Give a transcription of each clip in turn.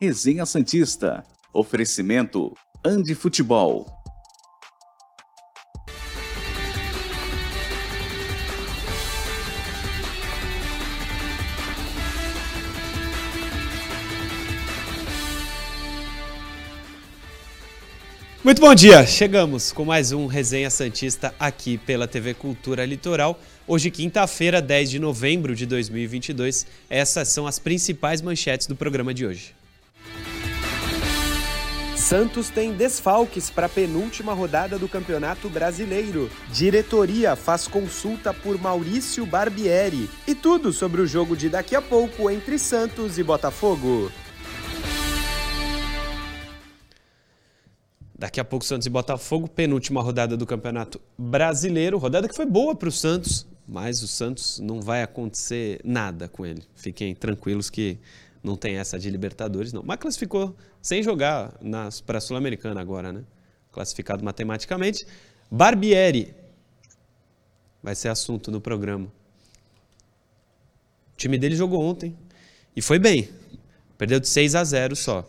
Resenha Santista. Oferecimento Andi Futebol. Muito bom dia! Chegamos com mais um Resenha Santista aqui pela TV Cultura Litoral. Hoje, quinta-feira, 10 de novembro de 2022. Essas são as principais manchetes do programa de hoje. Santos tem desfalques para a penúltima rodada do Campeonato Brasileiro. Diretoria faz consulta por Maurício Barbieri. E tudo sobre o jogo de daqui a pouco entre Santos e Botafogo. Daqui a pouco Santos e Botafogo, penúltima rodada do Campeonato Brasileiro. Rodada que foi boa para o Santos, mas o Santos não vai acontecer nada com ele. Fiquem tranquilos que não tem essa de Libertadores, não. Mas classificou sem jogar para a Sul-Americana agora, né? Classificado matematicamente. Barbieri vai ser assunto no programa. O time dele jogou ontem e foi bem. Perdeu de 6 a 0 só.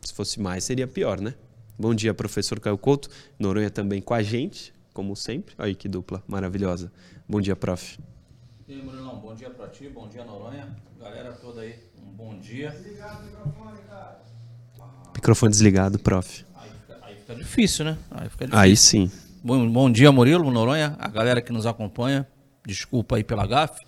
Se fosse mais, seria pior, né? Bom dia, professor Caio Couto. Noronha também com a gente, como sempre. Aí que dupla maravilhosa. Bom dia, prof. E aí, Murilão, bom dia para ti, bom dia, Noronha. Galera toda aí, um bom dia. Desligado o microfone, cara. Microfone desligado, prof. Aí fica, aí fica difícil, né? Aí, fica difícil. aí sim. Bom, bom dia, Murilo, Noronha, a galera que nos acompanha. Desculpa aí pela gafe.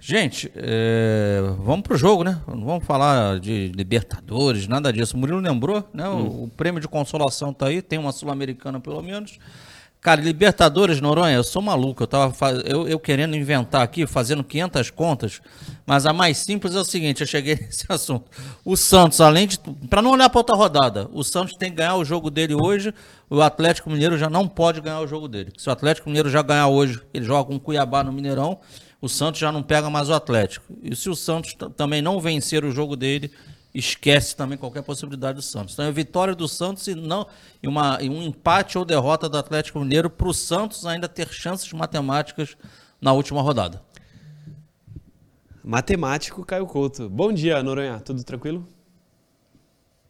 Gente, é, vamos pro jogo, né? Não vamos falar de Libertadores, nada disso. O Murilo lembrou, né? Hum. O, o, prêmio de consolação tá aí, tem uma Sul-Americana pelo menos. Cara, Libertadores, Noronha, eu sou maluco. Eu tava faz... eu, eu querendo inventar aqui, fazendo 500 contas, mas a mais simples é o seguinte: eu cheguei nesse assunto. O Santos, além de. Para não olhar para outra rodada, o Santos tem que ganhar o jogo dele hoje. O Atlético Mineiro já não pode ganhar o jogo dele. Se o Atlético Mineiro já ganhar hoje, ele joga com o Cuiabá no Mineirão, o Santos já não pega mais o Atlético. E se o Santos também não vencer o jogo dele, esquece também qualquer possibilidade do Santos. Então é vitória do Santos e não e, uma, e um empate ou derrota do Atlético Mineiro para o Santos ainda ter chances matemáticas na última rodada. Matemático Caio Couto. Bom dia, Noronha. Tudo tranquilo?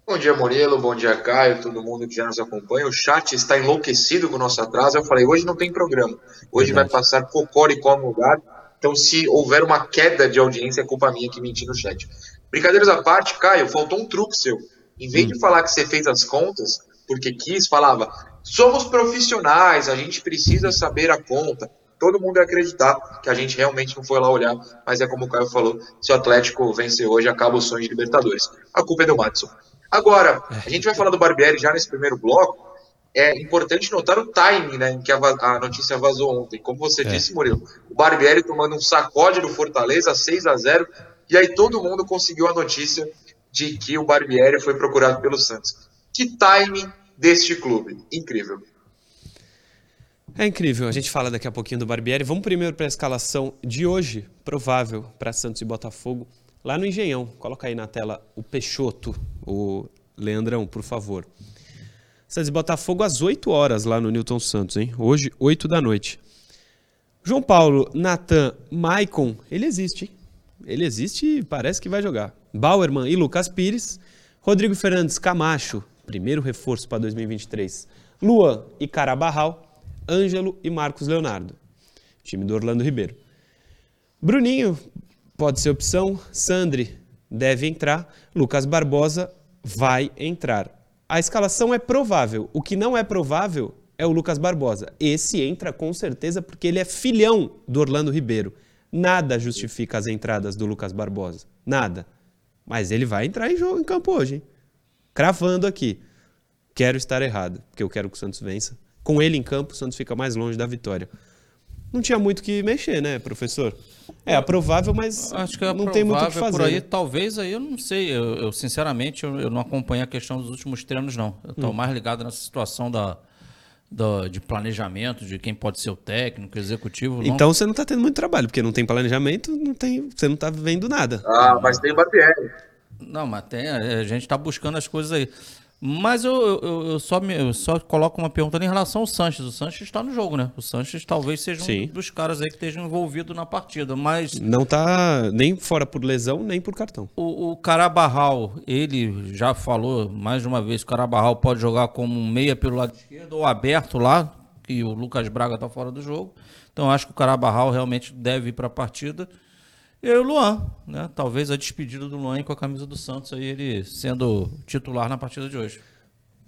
Bom dia, Murilo. Bom dia, Caio. Todo mundo que já nos acompanha. O chat está enlouquecido com o nosso atraso. Eu falei, hoje não tem programa. Hoje Verdade. vai passar Cocoricó no lugar. Então, se houver uma queda de audiência, é culpa minha que menti no chat. Brincadeiras à parte, Caio, faltou um truque seu. Em vez hum. de falar que você fez as contas, porque quis, falava: somos profissionais, a gente precisa saber a conta. Todo mundo ia acreditar que a gente realmente não foi lá olhar, mas é como o Caio falou: se o Atlético vencer hoje, acaba o sonho de Libertadores. A culpa é do Matson. Agora, a gente vai falar do Barbieri já nesse primeiro bloco. É importante notar o timing né, em que a, a notícia vazou ontem. Como você é. disse, Murilo, o Barbieri tomando um sacode do Fortaleza, 6 a 0 e aí todo mundo conseguiu a notícia de que o Barbieri foi procurado pelo Santos. Que timing deste clube. Incrível. É incrível. A gente fala daqui a pouquinho do Barbieri. Vamos primeiro para a escalação de hoje, provável para Santos e Botafogo, lá no Engenhão. Coloca aí na tela o Peixoto, o Leandrão, por favor. Santos e Botafogo às 8 horas lá no Newton Santos, hein? Hoje, 8 da noite. João Paulo, Natan, Maicon, ele existe, hein? Ele existe e parece que vai jogar. Bauerman e Lucas Pires. Rodrigo Fernandes Camacho, primeiro reforço para 2023. Luan e Carabarral. Ângelo e Marcos Leonardo. Time do Orlando Ribeiro. Bruninho pode ser opção. Sandri deve entrar. Lucas Barbosa vai entrar. A escalação é provável. O que não é provável é o Lucas Barbosa. Esse entra com certeza porque ele é filhão do Orlando Ribeiro. Nada justifica as entradas do Lucas Barbosa. Nada. Mas ele vai entrar em jogo em campo hoje, hein? Cravando aqui. Quero estar errado, porque eu quero que o Santos vença. Com ele em campo, o Santos fica mais longe da vitória. Não tinha muito que mexer, né, professor? É aprovável, mas Acho que é não tem muito o que fazer. Por aí, né? talvez aí eu não sei. Eu, eu sinceramente eu, eu, não acompanho a questão dos últimos treinos, não. Eu estou hum. mais ligado nessa situação da, do, de planejamento, de quem pode ser o técnico, o executivo. Não... Então você não está tendo muito trabalho, porque não tem planejamento, não tem, você não está vendo nada. Ah, mas tem Barbieri. Não, mas tem, a gente está buscando as coisas aí. Mas eu, eu, eu só me, eu só coloco uma pergunta em relação ao Sanches. O Sanches está no jogo, né? O Sanches talvez seja Sim. um dos caras aí que estejam envolvido na partida. Mas Não tá nem fora por lesão, nem por cartão. o, o Carabarral, ele já falou mais de uma vez que o Carabarral pode jogar como um meia pelo lado esquerdo ou aberto lá, que o Lucas Braga está fora do jogo. Então acho que o Carabarral realmente deve ir para a partida. E aí o Luan, né? Talvez a despedida do Luan com a camisa do Santos aí, ele sendo titular na partida de hoje.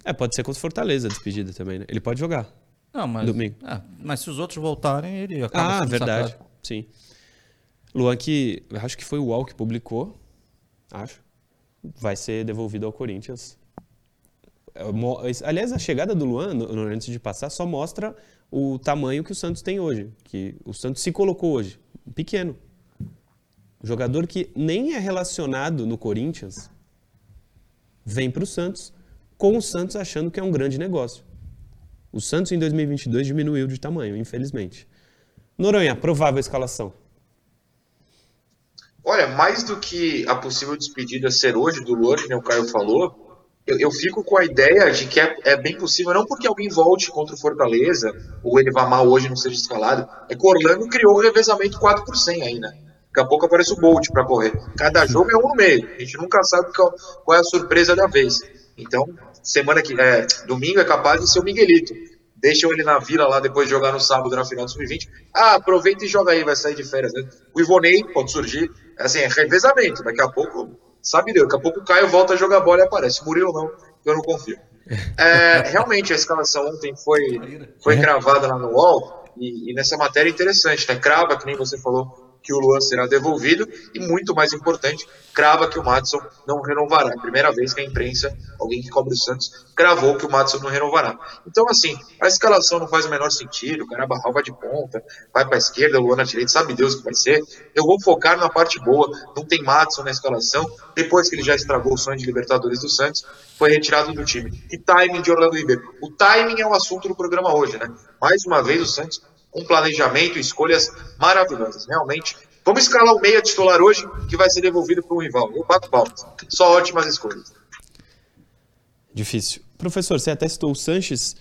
É, pode ser contra o Fortaleza a despedida também, né? Ele pode jogar. Não, mas, Domingo. é, mas se os outros voltarem, ele acaba Ah, verdade. sacado. Sim. Luan que acho que foi o UOL que publicou, acho, vai ser devolvido ao Corinthians. É, Aliás, a chegada do Luan, antes de passar, só mostra o tamanho que o Santos tem hoje. Que o Santos se colocou hoje. Pequeno. Jogador que nem é relacionado no Corinthians vem para o Santos, com o Santos achando que é um grande negócio. O Santos em 2022 diminuiu de tamanho, infelizmente. Noronha, provável escalação. Olha, mais do que a possível despedida ser hoje do Luan, que o Caio falou, eu, eu fico com a ideia de que é, é bem possível, não porque alguém volte contra o Fortaleza, ou ele vá mal hoje e não seja escalado, é que o Orlando criou o revezamento 4 por 100 aí, né? Daqui a pouco aparece o Bolt para correr. Cada jogo é um no meio. A gente nunca sabe qual, é a surpresa da vez. Então, semana que é, domingo é capaz de ser o Miguelito. Deixam ele na vila lá depois de jogar no sábado na final do sub-20. Ah, aproveita e joga aí, vai sair de férias. Né? O Ivonei pode surgir. Assim, é revezamento. Daqui a pouco, sabe Deus, daqui a pouco o Caio volta a jogar bola e aparece. Murilo não, eu não confio. É, realmente, a escalação ontem foi, foi cravada lá no UOL. E, e nessa matéria é interessante, né? Crava, que nem você falou, que o Luan será devolvido e, muito mais importante, crava que o Matson não renovará. Primeira vez que a imprensa, alguém que cobre o Santos, cravou que o Matson não renovará. Então, assim, a escalação não faz o menor sentido. O Carabarral vai de ponta, vai para a esquerda, o Luan na direita, sabe Deus o que vai ser. Eu vou focar na parte boa. Não tem Matson na escalação. Depois que ele já estragou o sonho de Libertadores do Santos, foi retirado do time. E timing de Orlando Ribeiro. O timing é o assunto do programa hoje, né? Mais uma vez, o Santos um planejamento e escolhas maravilhosas, realmente. Vamos escalar o meia titular hoje, que vai ser devolvido para um rival. Eu bato palmas. Só ótimas escolhas. Difícil. Professor, você até citou o Sanches.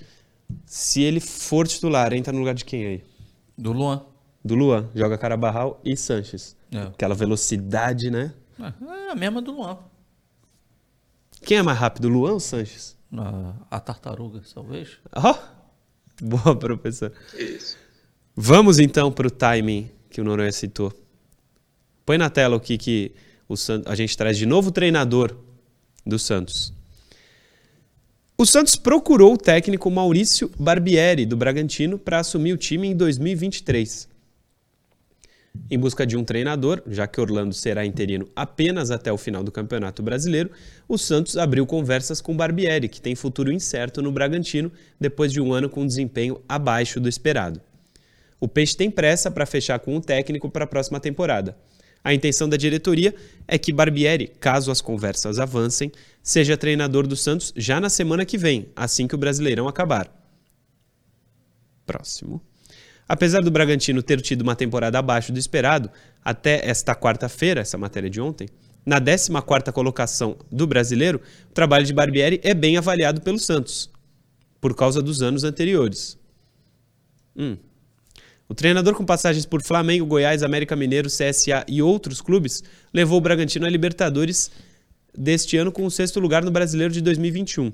Se ele for titular, entra no lugar de quem aí? Do Luan. Do Luan. Joga Carabarral e Sanches. É. Aquela velocidade, né? É a mesma do Luan. Quem é mais rápido, Luan ou Sanches? A, a tartaruga, talvez. Ó, boa, professor. Isso. Vamos então para o timing que o Noronha citou. Põe na tela o que, que o San- a gente traz de novo treinador do Santos. O Santos procurou o técnico Maurício Barbieri, do Bragantino, para assumir o time em 2023. Em busca de um treinador, já que Orlando será interino apenas até o final do Campeonato Brasileiro, o Santos abriu conversas com Barbieri, que tem futuro incerto no Bragantino depois de um ano com desempenho abaixo do esperado. O Peixe tem pressa para fechar com o técnico para a próxima temporada. A intenção da diretoria é que Barbieri, caso as conversas avancem, seja treinador do Santos já na semana que vem, assim que o Brasileirão acabar. Próximo. Apesar do Bragantino ter tido uma temporada abaixo do esperado, até esta quarta-feira, essa matéria de ontem, na 14ª colocação do Brasileiro, o trabalho de Barbieri é bem avaliado pelo Santos, por causa dos anos anteriores. Hum. O treinador com passagens por Flamengo, Goiás, América Mineiro, CSA e outros clubes levou o Bragantino à Libertadores deste ano com o sexto lugar no Brasileiro de 2021.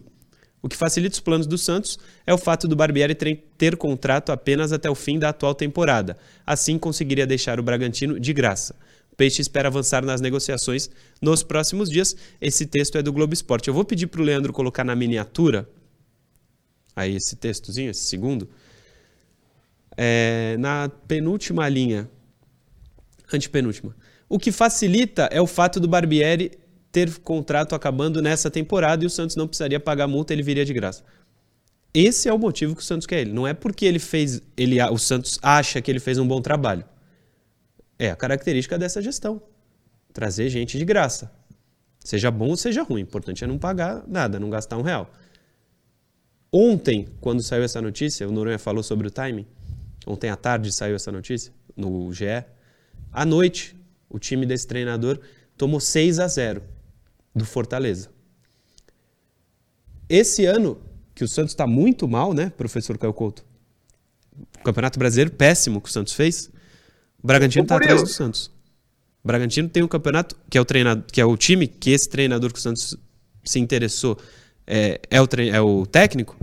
O que facilita os planos do Santos é o fato do Barbieri ter contrato apenas até o fim da atual temporada. Assim conseguiria deixar o Bragantino de graça. O Peixe espera avançar nas negociações nos próximos dias. Esse texto é do Globo Esporte. Eu vou pedir para o Leandro colocar na miniatura aí esse textozinho, esse segundo. É, na penúltima linha, antepenúltima. O que facilita é o fato do Barbieri ter contrato acabando nessa temporada e o Santos não precisaria pagar multa, ele viria de graça. Esse é o motivo que o Santos quer ele. Não é porque ele fez, ele, o Santos acha que ele fez um bom trabalho. É a característica dessa gestão. Trazer gente de graça. Seja bom ou seja ruim. O importante é não pagar nada, não gastar um real. Ontem, quando saiu essa notícia, o Noronha falou sobre o timing. Ontem à tarde saiu essa notícia no GE. À noite, o time desse treinador tomou 6 a 0 do Fortaleza. esse ano, que o Santos está muito mal, né, professor Caio Couto? O Campeonato Brasileiro péssimo que o Santos fez. O Bragantino está atrás do Santos. O Bragantino tem um campeonato que é o treinador, que é o time que esse treinador que o Santos se interessou é, é, o, é o técnico.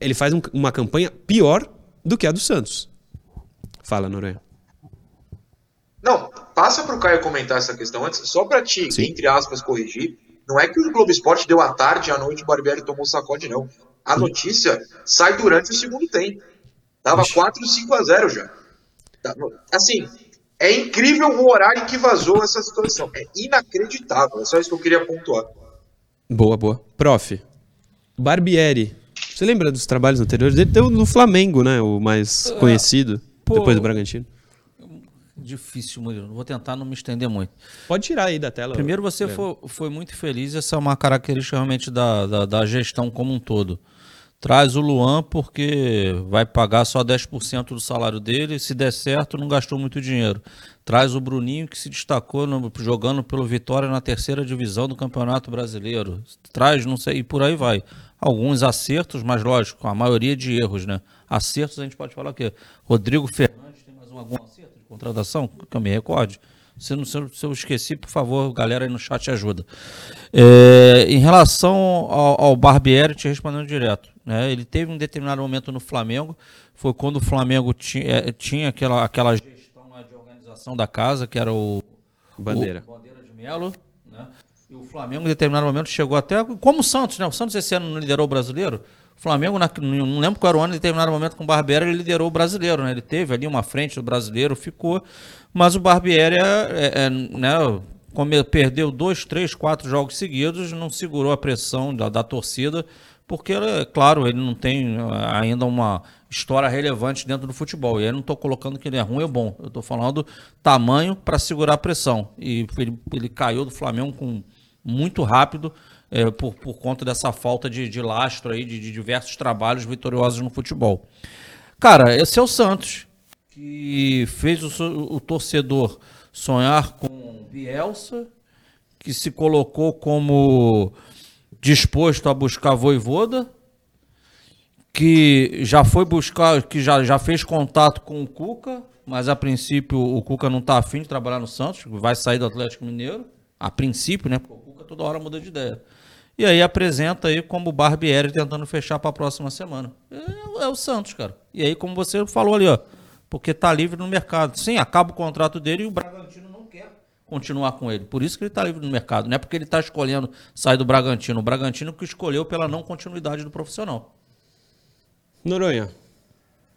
Ele faz um, uma campanha pior do que a do Santos. Fala, Noronha. Não, passa para o Caio comentar essa questão antes, só para te, Sim. entre aspas, corrigir. Não é que o Globo Esporte deu à tarde e à noite o Barbieri tomou sacode, não. A notícia sai durante o segundo tempo. Tava 4, 5 a 0 já. Tá, assim, é incrível o horário que vazou essa situação. É inacreditável. É só isso que eu queria pontuar. Boa, boa. Prof. Barbieri. Você lembra dos trabalhos anteriores? Ele deu no Flamengo, né? O mais ah, conhecido, pô, depois do Bragantino. Difícil, Murilo. Vou tentar não me estender muito. Pode tirar aí da tela. Primeiro, você foi, foi muito feliz. Essa é uma característica realmente da, da, da gestão como um todo. Traz o Luan porque vai pagar só 10% do salário dele. Se der certo, não gastou muito dinheiro. Traz o Bruninho, que se destacou no, jogando pelo Vitória na terceira divisão do Campeonato Brasileiro. Traz, não sei, e por aí vai. Alguns acertos, mas lógico, a maioria de erros, né? Acertos a gente pode falar o quê? Rodrigo Fernandes tem mais um, algum acerto de contratação? Que eu me recorde. Se, não, se eu esqueci, por favor, galera aí no chat ajuda. É, em relação ao, ao Barbieri, te respondendo direto. Né? Ele teve um determinado momento no Flamengo, foi quando o Flamengo tinha, é, tinha aquela, aquela gestão de organização da casa, que era o Bandeira, o Bandeira de Melo. E o Flamengo, em determinado momento, chegou até. Como o Santos, né? O Santos esse ano não liderou o brasileiro. O Flamengo, na, não lembro qual era o ano, em determinado momento com o Barbieri, ele liderou o brasileiro, né? Ele teve ali uma frente do brasileiro, ficou. Mas o Barbieri é, é, é né, como perdeu dois, três, quatro jogos seguidos, não segurou a pressão da, da torcida, porque, é claro, ele não tem ainda uma história relevante dentro do futebol. E aí não estou colocando que ele é ruim ou bom. Eu estou falando tamanho para segurar a pressão. E ele, ele caiu do Flamengo com muito rápido é, por, por conta dessa falta de, de lastro aí, de, de diversos trabalhos vitoriosos no futebol. Cara, esse é o Santos que fez o, o torcedor sonhar com Bielsa, que se colocou como disposto a buscar Voivoda, que já foi buscar, que já, já fez contato com o Cuca, mas a princípio o Cuca não está afim de trabalhar no Santos, vai sair do Atlético Mineiro, a princípio, né? Toda hora muda de ideia. E aí apresenta aí como Barbieri tentando fechar para a próxima semana. É, é, o Santos, cara. E aí, como você falou ali, ó, porque está livre no mercado. Sim, acaba o contrato dele e o Bragantino não quer continuar com ele. Por isso que ele está livre no mercado. Não é porque ele está escolhendo sair do Bragantino. O Bragantino que escolheu pela não continuidade do profissional. Noronha,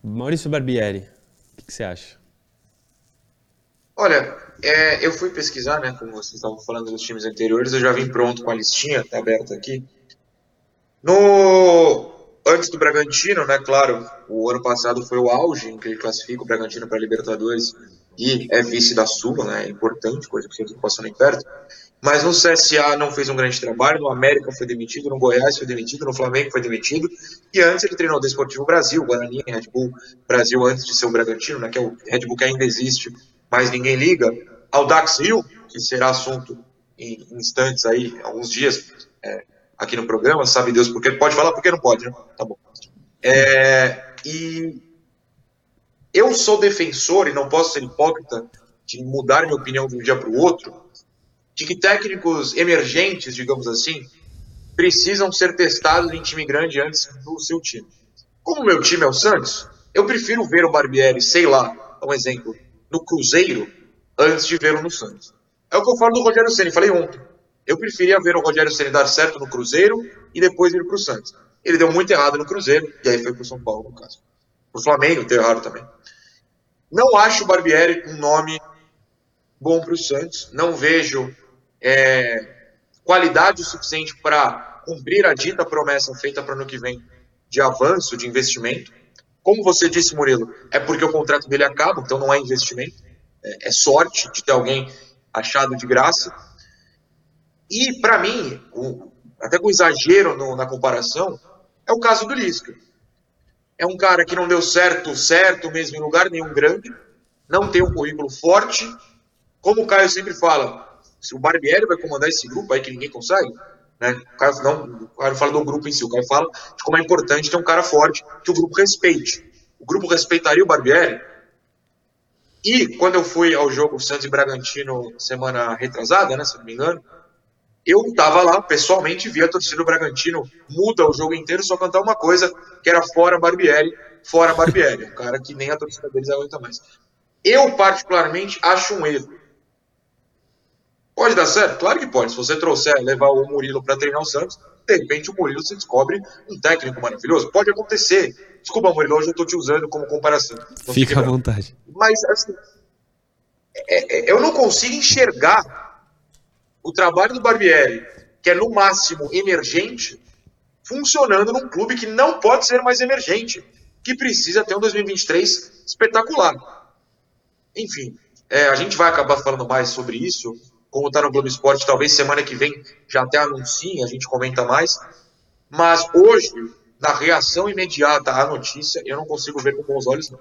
Maurício Barbieri, o que, que você acha? Olha, é, eu fui pesquisar, né, como vocês estavam falando dos times anteriores, eu já vim pronto com a listinha, tá aberta aqui. No antes do Bragantino, né, claro, o ano passado foi o auge em que ele classifica o Bragantino para a Libertadores e é vice da Sula, né, é importante, coisa que não passou nem perto. Mas no CSA não fez um grande trabalho, no América foi demitido, no Goiás foi demitido, no Flamengo foi demitido, e antes ele treinou o Desportivo Brasil, Guarani, Red Bull Brasil antes de ser o Bragantino, né, que é o Red Bull que ainda existe, mas ninguém liga, ao Dax Hill, que será assunto em instantes aí, alguns dias, é, aqui no programa, sabe Deus porque pode falar porque não pode, né? Tá bom. É, e eu sou defensor e não posso ser hipócrita de mudar minha opinião de um dia para o outro, de que técnicos emergentes, digamos assim, precisam ser testados em time grande antes do seu time. Como meu time é o Santos, eu prefiro ver o Barbieri, sei lá, um exemplo, no Cruzeiro, antes de vê-lo no Santos. É o que eu falo do Rogério Ceni, falei ontem. Eu preferia ver o Rogério Ceni dar certo no Cruzeiro e depois ir para o Santos. Ele deu muito errado no Cruzeiro e aí foi para o São Paulo, no caso. O Flamengo deu errado também. Não acho o Barbieri um nome bom para o Santos. Não vejo é, qualidade o suficiente para cumprir a dita promessa feita para o ano que vem de avanço, de investimento. Como você disse, Murilo, é porque o contrato dele acaba, então não é investimento. É, é sorte de ter alguém achado de graça. E, para mim, o, até com exagero no, na comparação, é o caso do Lisca. É um cara que não deu certo, certo mesmo em lugar nenhum grande, não tem um currículo forte. Como o Caio sempre fala, se o Barbieri vai comandar esse grupo aí que ninguém consegue, Né? O Caio não, o Caio fala do grupo em si, o Caio fala de como é importante ter um cara forte que o grupo respeite. O grupo respeitaria o Barbieri. E quando eu fui ao jogo Santos e Bragantino semana retrasada, né, se não me engano, eu estava lá pessoalmente, vi a torcida do Bragantino muda o jogo inteiro, só cantar uma coisa, que era fora Barbieri, fora Barbieri, um cara que nem a torcida deles aguenta mais. Eu, particularmente, acho um erro. Pode dar certo? Claro que pode. Se você trouxer, levar o Murilo para treinar o Santos, de repente o Murilo se descobre um técnico maravilhoso. Pode acontecer. Desculpa, Murilo, hoje eu estou te usando como comparação. Não Fica à vontade. Mas, assim, é, é, eu não consigo enxergar o trabalho do Barbieri, que é no máximo emergente, funcionando num clube que não pode ser mais emergente, que precisa ter um 2023 espetacular. Enfim, é, a gente vai acabar falando mais sobre isso como está no Globo Esporte, talvez semana que vem já até anuncie, a gente comenta mais. Mas hoje, na reação imediata à notícia, eu não consigo ver com bons olhos, não.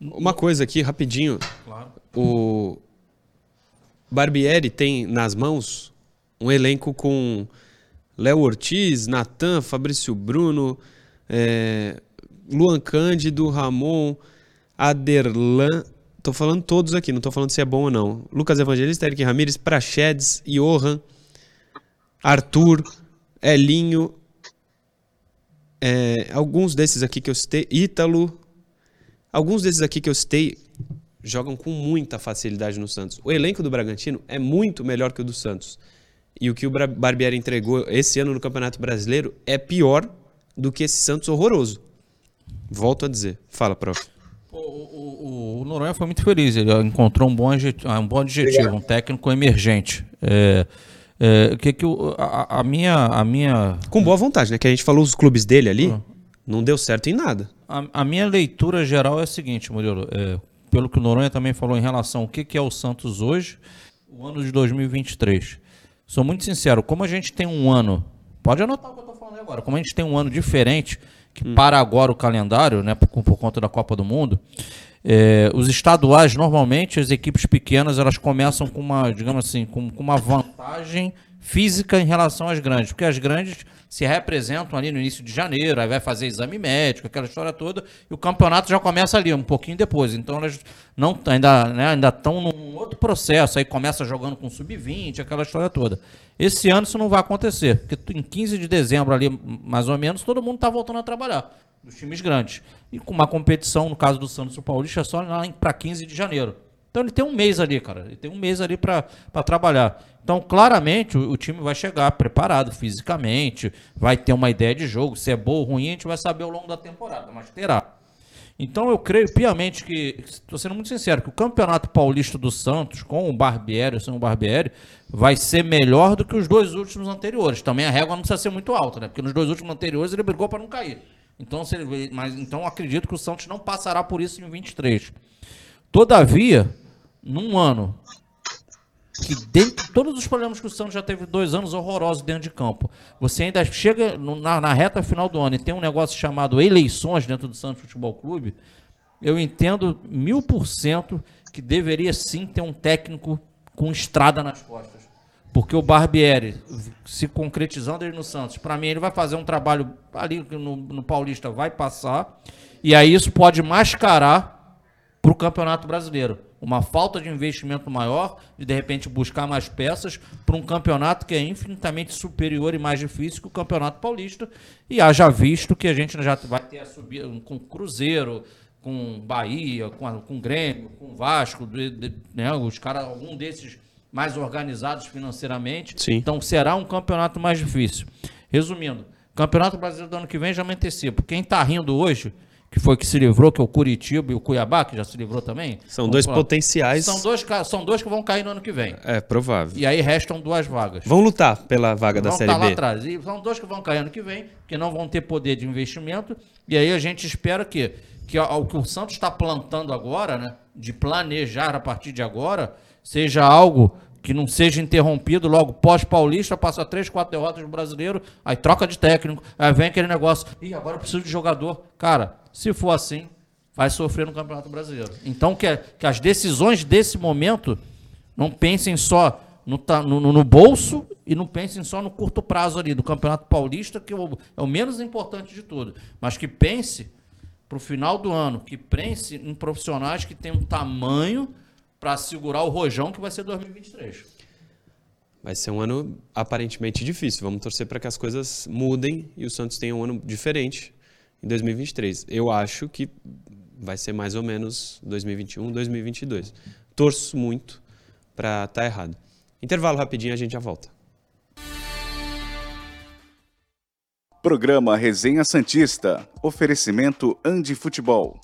Uma coisa aqui, rapidinho. Claro. O Barbieri tem nas mãos um elenco com Léo Ortiz, Natan, Fabrício Bruno, é, Luan Cândido, Ramon, Aderlan, Tô falando todos aqui, não tô falando se é bom ou não. Lucas Evangelista, Eric Ramires, Prachedes, Johan, Arthur, Elinho, é, alguns desses aqui que eu citei, Ítalo, alguns desses aqui que eu citei jogam com muita facilidade no Santos. O elenco do Bragantino é muito melhor que o do Santos. E o que o Barbieri entregou esse ano no Campeonato Brasileiro é pior do que esse Santos horroroso. Volto a dizer. Fala, prof. O, Noronha foi muito feliz, ele encontrou um bom, adjetivo, um bom adjetivo, um técnico emergente. É, é, que, que o, a, a, minha, a minha. Com boa vontade, né? Que a gente falou os clubes dele ali, uhum. não deu certo em nada. A, a, minha leitura geral é a seguinte, Murilo. É, pelo que o Noronha também falou em relação ao que, que é o Santos hoje, o ano de 2023. Sou muito sincero, como a gente tem um ano. Pode anotar o que eu estou falando agora. Como a gente tem um ano diferente que hum. para agora o calendário, né, por, por conta da Copa do Mundo, é, os estaduais, normalmente, as equipes pequenas, elas começam com uma, digamos assim, com, com uma vantagem física em relação às grandes, porque as grandes se representam ali no início de janeiro, aí vai fazer exame médico, aquela história toda, e o campeonato já começa ali, um pouquinho depois. Então elas não ainda né, ainda estão num outro processo, aí começa jogando com sub-20, aquela história toda. Esse ano isso não vai acontecer, porque em 15 de dezembro ali, mais ou menos, todo mundo está voltando a trabalhar, dos times grandes. E com uma competição, no caso do Santos e Paulista, só para 15 de janeiro. Então ele tem um mês ali, cara. Ele tem um mês ali para trabalhar. Então, claramente, o, o, time vai chegar preparado fisicamente, vai ter uma ideia de jogo. Se é bom ou ruim, a gente vai saber ao longo da temporada, mas terá. Então, eu creio piamente que, estou sendo muito sincero, que o Campeonato Paulista do Santos, com o Barbieri, o São Barbieri, vai ser melhor do que os dois últimos anteriores. Também a régua não precisa ser muito alta, né? Porque nos dois últimos anteriores ele brigou para não cair. Então, se ele, mas, então, acredito que o Santos não passará por isso em 23. Todavia, num ano que dentro de todos os problemas que o Santos já teve dois anos horrorosos dentro de campo, você ainda chega na, na, reta final do ano e tem um negócio chamado eleições dentro do Santos Futebol Clube, eu entendo mil por cento que deveria sim ter um técnico com estrada nas costas. Porque o Barbieri, se concretizando ele no Santos, para mim ele vai fazer um trabalho ali no, no Paulista, vai passar, e aí isso pode mascarar para o Campeonato Brasileiro uma falta de investimento maior, de de repente buscar mais peças para um campeonato que é infinitamente superior e mais difícil que o Campeonato Paulista. E haja visto que a gente já vai ter a subida com Cruzeiro, com Bahia, com, com Grêmio, com Vasco, de, de, né, os caras, algum desses mais organizados financeiramente. Sim. Então será um campeonato mais difícil. Resumindo, Campeonato Brasileiro do ano que vem já me antecipo. Quem está rindo hoje que foi que se livrou, que é o Curitiba e o Cuiabá, que já se livrou também. São dois falar. potenciais. São dois, são dois que vão cair no ano que vem. É, provável. E aí restam duas vagas. Vão lutar pela vaga vão da Série tá B. lá atrás. E são dois que vão cair ano que vem, que não vão ter poder de investimento. E aí a gente espera que, que o que o Santos está plantando agora, né, de planejar a partir de agora, seja algo que não seja interrompido logo pós-paulista, passa três, quatro derrotas no brasileiro, aí troca de técnico, aí vem aquele negócio, e agora eu preciso de jogador. Cara, se for assim, vai sofrer no Campeonato Brasileiro. Então, que, que as decisões desse momento não pensem só no, no, no bolso e não pensem só no curto prazo ali do Campeonato Paulista, que é o, é menos importante de tudo, mas que pense para o final do ano, que pense em profissionais que tenham tamanho para segurar o rojão que vai ser 2023. Vai ser um ano aparentemente difícil. Vamos torcer para que as coisas mudem e o Santos tenha um ano diferente em 2023. Eu acho que vai ser mais ou menos 2021, 2022. Torço muito para estar tá errado. Intervalo rapidinho, a gente já volta. Programa Resenha Santista. Oferecimento Andi Futebol.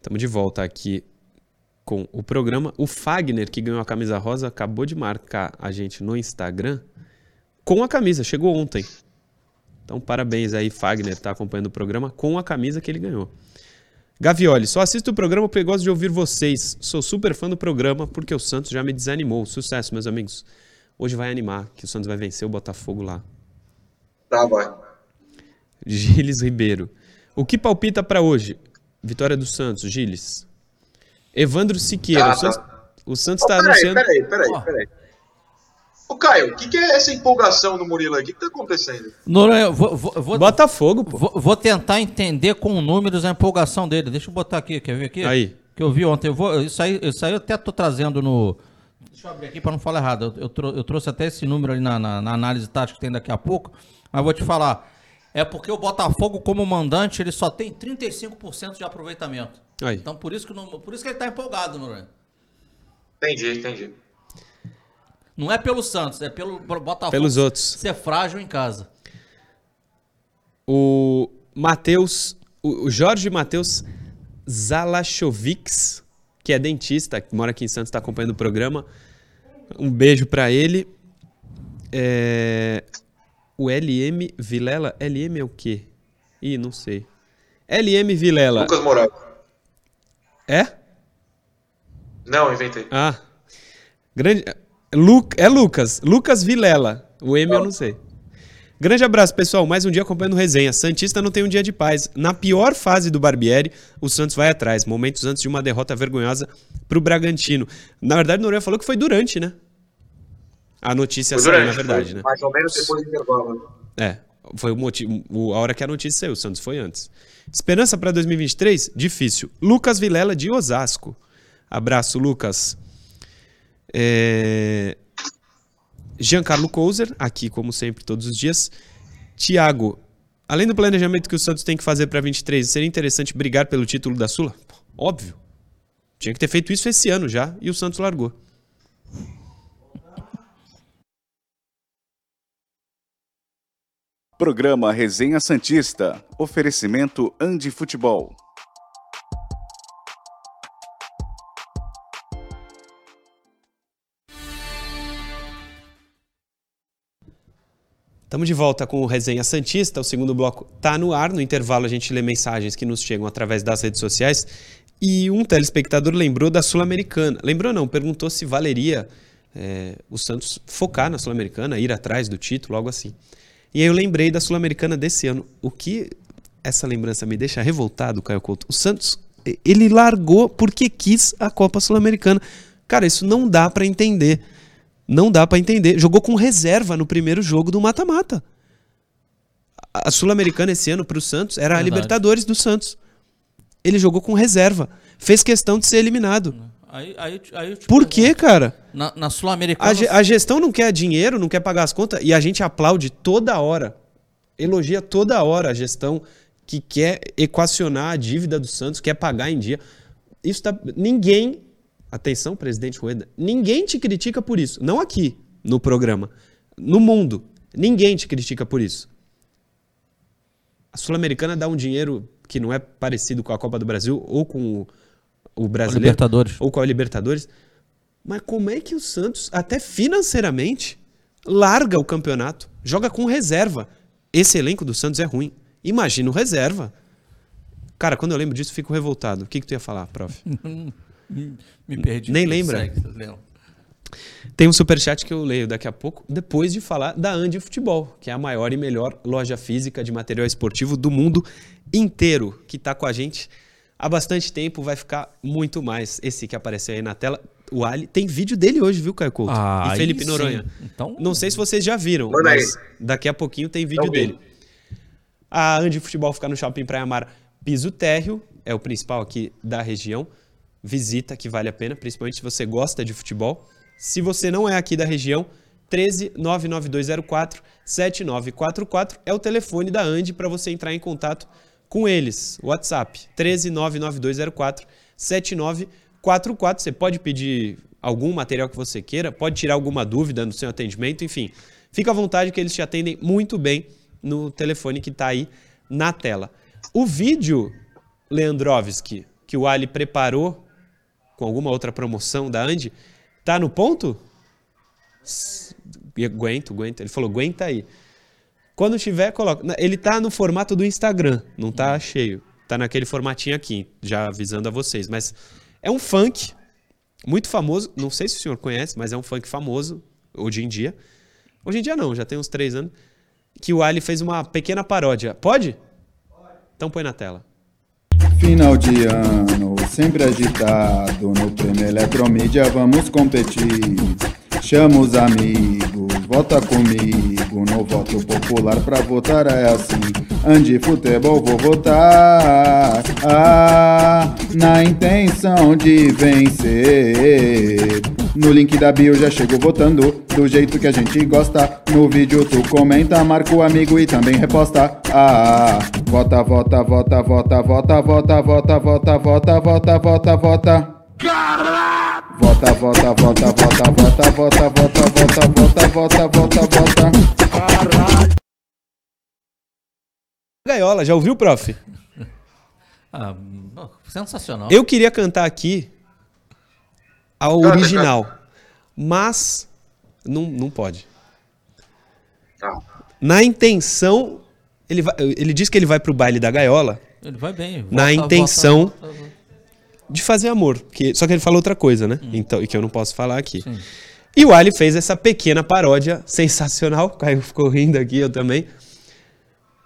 Estamos de volta aqui com o programa. O Fagner, que ganhou a camisa rosa, acabou de marcar a gente no Instagram com a camisa. Chegou ontem. Então, parabéns aí, Fagner, tá acompanhando o programa com a camisa que ele ganhou. Gavioli, só assisto o programa porque gosto de ouvir vocês. Sou super fã do programa porque o Santos já me desanimou. Sucesso, meus amigos. Hoje vai animar, que o Santos vai vencer o Botafogo lá. Tá, vai. Gilles Ribeiro. O que palpita para hoje? Vitória do Santos, Gilles. Evandro Siqueira. Tá, o Santos, tá. o Santos Ô, tá peraí, anunciando. peraí, peraí, peraí. Ô, Caio, o que, que é essa empolgação do Murilo aqui? O que tá acontecendo? Noronha, vou, vou, vou, Botafogo, pô. vou- vou tentar entender com números a empolgação dele. Deixa eu botar aqui, quer ver aqui? Aí. Que eu vi ontem. Eu vou, isso, aí, isso aí eu até tô trazendo no. Deixa eu abrir aqui para não falar errado. Eu, eu, trou- eu trouxe até esse número ali na, na- na análise tática que tem daqui a pouco. Mas vou te falar. É porque o Botafogo, como mandante, ele só tem 35% de aproveitamento. Aí. Então por isso que, não, por isso que ele tá empolgado, Noronha. Entendi, entendi. Não é pelo Santos, é pelo, pelo Botafogo Pelos outros. ser frágil em casa. O Matheus, o o Jorge Matheus Zalachovics, que é dentista, que mora aqui em Santos, está acompanhando o programa. Um beijo para ele. É, O LM Vilela, LM é o quê? Ih, não sei. LM Vilela. Lucas Moraes. É? Não, inventei. Ah. Grande. Lu, é Lucas. Lucas Vilela. O M eu não sei. Grande abraço, pessoal. Mais um dia acompanhando resenha. Santista não tem um dia de paz. Na pior fase do Barbieri, o Santos vai atrás. Momentos antes de uma derrota vergonhosa pro Bragantino. Na verdade, o Noronha falou que foi durante, né? A notícia Foi saiu, na verdade, né? Mais ou menos depois do intervalo. É, foi o motivo, a hora que a notícia saiu, o Santos foi antes. Esperança para 2023? Difícil. Lucas Vilela de Osasco. Abraço, Lucas. É... Giancarlo Couser, aqui como sempre, todos os dias. Tiago, além do planejamento que o Santos tem que fazer para 23, seria interessante brigar pelo título da Sula? Óbvio. Tinha que ter feito isso esse ano já e o Santos largou. Programa Resenha Santista. Oferecimento Andi Futebol. Estamos de volta com o Resenha Santista. O segundo bloco está no ar. No intervalo, a gente lê mensagens que nos chegam através das redes sociais. E um telespectador lembrou da Sul-Americana. Lembrou, não, perguntou se valeria é, o Santos focar na Sul-Americana, ir atrás do título, algo assim. E aí eu lembrei da Sul-Americana desse ano. O que essa lembrança me deixa revoltado, Caio Couto. O Santos, ele largou porque quis a Copa Sul-Americana. Cara, isso não dá para entender. Não dá pra entender. Jogou com reserva no primeiro jogo do mata-mata. A a Sul-Americana esse ano pro Santos era a Verdade. Libertadores do Santos. Ele jogou com reserva. Fez questão de ser eliminado. Aí, aí, aí Por quê, cara? Na, na Sul-Americana. A, ge- a gestão não quer dinheiro, não quer pagar as contas e a gente aplaude toda hora. Elogia toda hora a gestão que quer equacionar a dívida do Santos, quer pagar em dia. Isso tá ninguém, atenção, presidente Rueda, ninguém te critica por isso, não aqui no programa, no mundo. Ninguém te critica por isso. A Sul-Americana dá um dinheiro que não é parecido com a Copa do Brasil ou com o, o brasileiro Libertadores. ou com a Libertadores. Mas como é que o Santos, até financeiramente, larga o campeonato, joga com reserva? Esse elenco do Santos é ruim. Imagina o reserva. Cara, quando eu lembro disso, fico revoltado. O que, que tu ia falar, prof? Me perdi. Nem lembra? Segue, Leão. Tem um superchat que eu leio daqui a pouco, depois de falar da Andi Futebol, que é a maior e melhor loja física de material esportivo do mundo inteiro, que está com a gente há bastante tempo, vai ficar muito mais. Esse que apareceu aí na tela, o Ali, tem vídeo dele hoje, viu, Caio Couto? Ah, e Felipe Noronha. sim. Então- Não sei se vocês já viram, Manda mas aí. daqui a pouquinho tem vídeo Então, dele. A Andi Futebol fica no Shopping Praia Mar Piso Térreo, é o principal aqui da região. Visita que vale a pena, principalmente se você gosta de futebol. Se você não é aqui da região, 13 99204 7944 é o telefone da Andi para você entrar em contato com eles. WhatsApp 13 99204 7944. Você pode pedir algum material que você queira, pode tirar alguma dúvida no seu atendimento, enfim. Fica à vontade que eles te atendem muito bem no telefone que está aí na tela. O vídeo, Leandrovski, que o Ali preparou com alguma outra promoção da Andy, tá no ponto? Aguento, aguento. Ele falou, aguenta aí. Quando tiver, coloca. Ele tá no formato do Instagram, não tá cheio. Tá naquele formatinho aqui, já avisando a vocês. Mas é um funk muito famoso. Não sei se o senhor conhece, mas é um funk famoso hoje em dia. Hoje em dia não, já tem uns três anos. Que o Ali fez uma pequena paródia. Pode? Então põe na tela. Final de ano, sempre agitado no prêmio Eletromídia, vamos competir. Chama os amigos, vota comigo no voto popular pra votar é assim. Ande futebol, vou votar. Ah, na intenção de vencer. No link da bio já chego votando, do jeito que a gente gosta. No vídeo tu comenta, marca o amigo e também reposta. Ah, vota, vota, vota, vota, vota, vota, vota, vota, vota, vota, vota, vota. Vota, vota, vota, vota, vota, vota, vota, vota, vota, vota, vota, vota. Gaiola, já ouviu, prof? Ah, sensacional. Eu queria cantar aqui a original, mas não, não pode. Tá. Na intenção, ele, vai, ele diz que ele vai pro baile da gaiola Ele vai bem. Na Vota, intenção- vota, vota, vota. De fazer amor. Que, só que ele falou outra coisa, né? Então, e que eu não posso falar aqui. Sim. E o Ali fez essa pequena paródia sensacional. Caio ficou rindo aqui, eu também.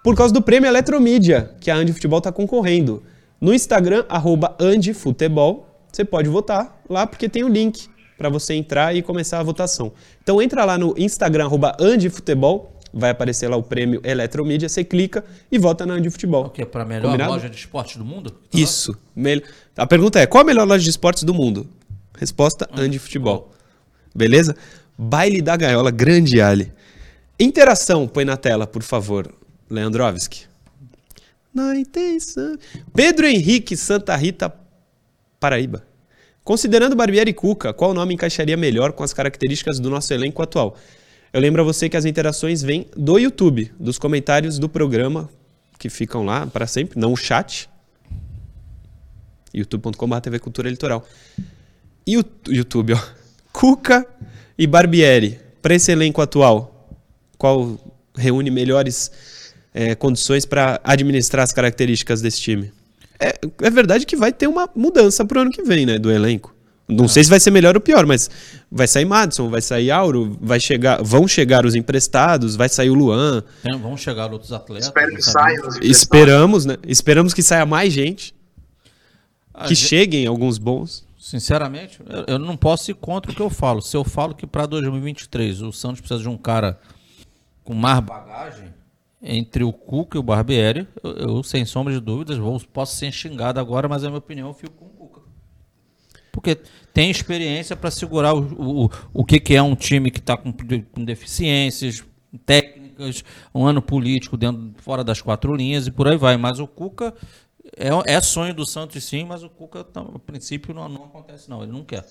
Por causa do prêmio Eletromídia, que a Andy Futebol está concorrendo. No Instagram, arroba AndyFutebol, você pode votar lá, porque tem o link para você entrar e começar a votação. Então entra lá no Instagram, arroba AndyFutebol, vai aparecer lá o prêmio Eletromídia, você clica e vota na Andy Futebol. O que? Pra melhor Combinado? loja de esportes do mundo? Isso. Mel- A pergunta é: qual a melhor loja de esportes do mundo? Resposta: Andy Futebol. Beleza? Baile da Gaiola, grande Ali. Interação, põe na tela, por favor, Leandrovski. Na intenção. Pedro Henrique Santa Rita, Paraíba. Considerando Barbieri e Cuca, qual nome encaixaria melhor com as características do nosso elenco atual? Eu lembro a você que as interações vêm do YouTube, dos comentários do programa, que ficam lá para sempre, não o chat youtube.com.br TV Cultura Litoral. E o YouTube, ó. Cuca e Barbieri, para esse elenco atual, qual reúne melhores eh, condições para administrar as características desse time? É, é verdade que vai ter uma mudança pro ano que vem, né, do elenco. Não sei se vai ser melhor ou pior, mas vai sair Madison, vai sair Auro, vai chegar, vão chegar os emprestados, vai sair o Luan. Tem- vão chegar outros atletas. Espero que sabemos. saia. nos emprestados. Esperamos, né? Esperamos que saia mais gente, Ah, que gente, cheguem alguns bons. Sinceramente, eu, eu não posso ir contra o que eu falo. Se eu falo que para 2023 o Santos precisa de um cara com mais bagagem entre o Cuca e o Barbieri, eu, eu, sem sombra de dúvidas, vou, posso ser xingado agora, mas é a minha opinião, eu fico com. Porque tem experiência para segurar o, o, o que, que é um time que está com, com deficiências técnicas, um ano político dentro, fora das quatro linhas e por aí vai. Mas o Cuca é, é sonho do Santos sim, mas o Cuca, tá, a princípio, não, não acontece não, ele não quer.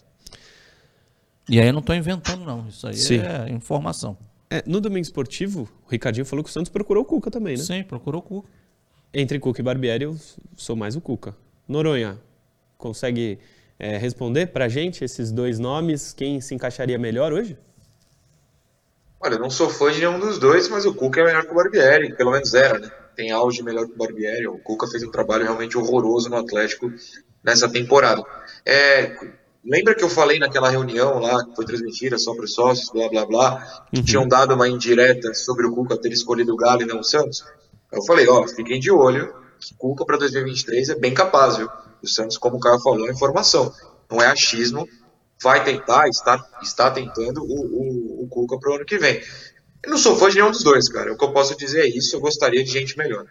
E aí eu não estou inventando não, isso aí Sim. é informação. É, no domingo esportivo, o Ricardinho falou que o Santos procurou o Cuca também, né? Sim, procurou o Cuca. Entre Cuca e Barbieri, eu sou mais o Cuca. Noronha, consegue é, responder pra gente esses dois nomes? Quem se encaixaria melhor hoje? Olha, eu não sou fã de nenhum dos dois, mas o Cuca é melhor que o Barbieri, pelo menos era, né? Tem auge melhor que o Barbieri. O Cuca fez um trabalho realmente horroroso no Atlético nessa temporada. É, lembra que eu falei naquela reunião lá, que foi transmitida só para os sócios, blá blá blá, que uhum. tinham dado uma indireta sobre o Cuca ter escolhido o Galo e não o Santos? Eu falei, ó, fiquem de olho, que Cuca para 2023 é bem capaz, viu? O Santos, como o Caio falou, é informação, não é achismo, vai tentar, está, está tentando o, o, o Cuca para o ano que vem. Eu não sou fã de nenhum dos dois, cara. O que eu posso dizer é isso, eu gostaria de gente melhor.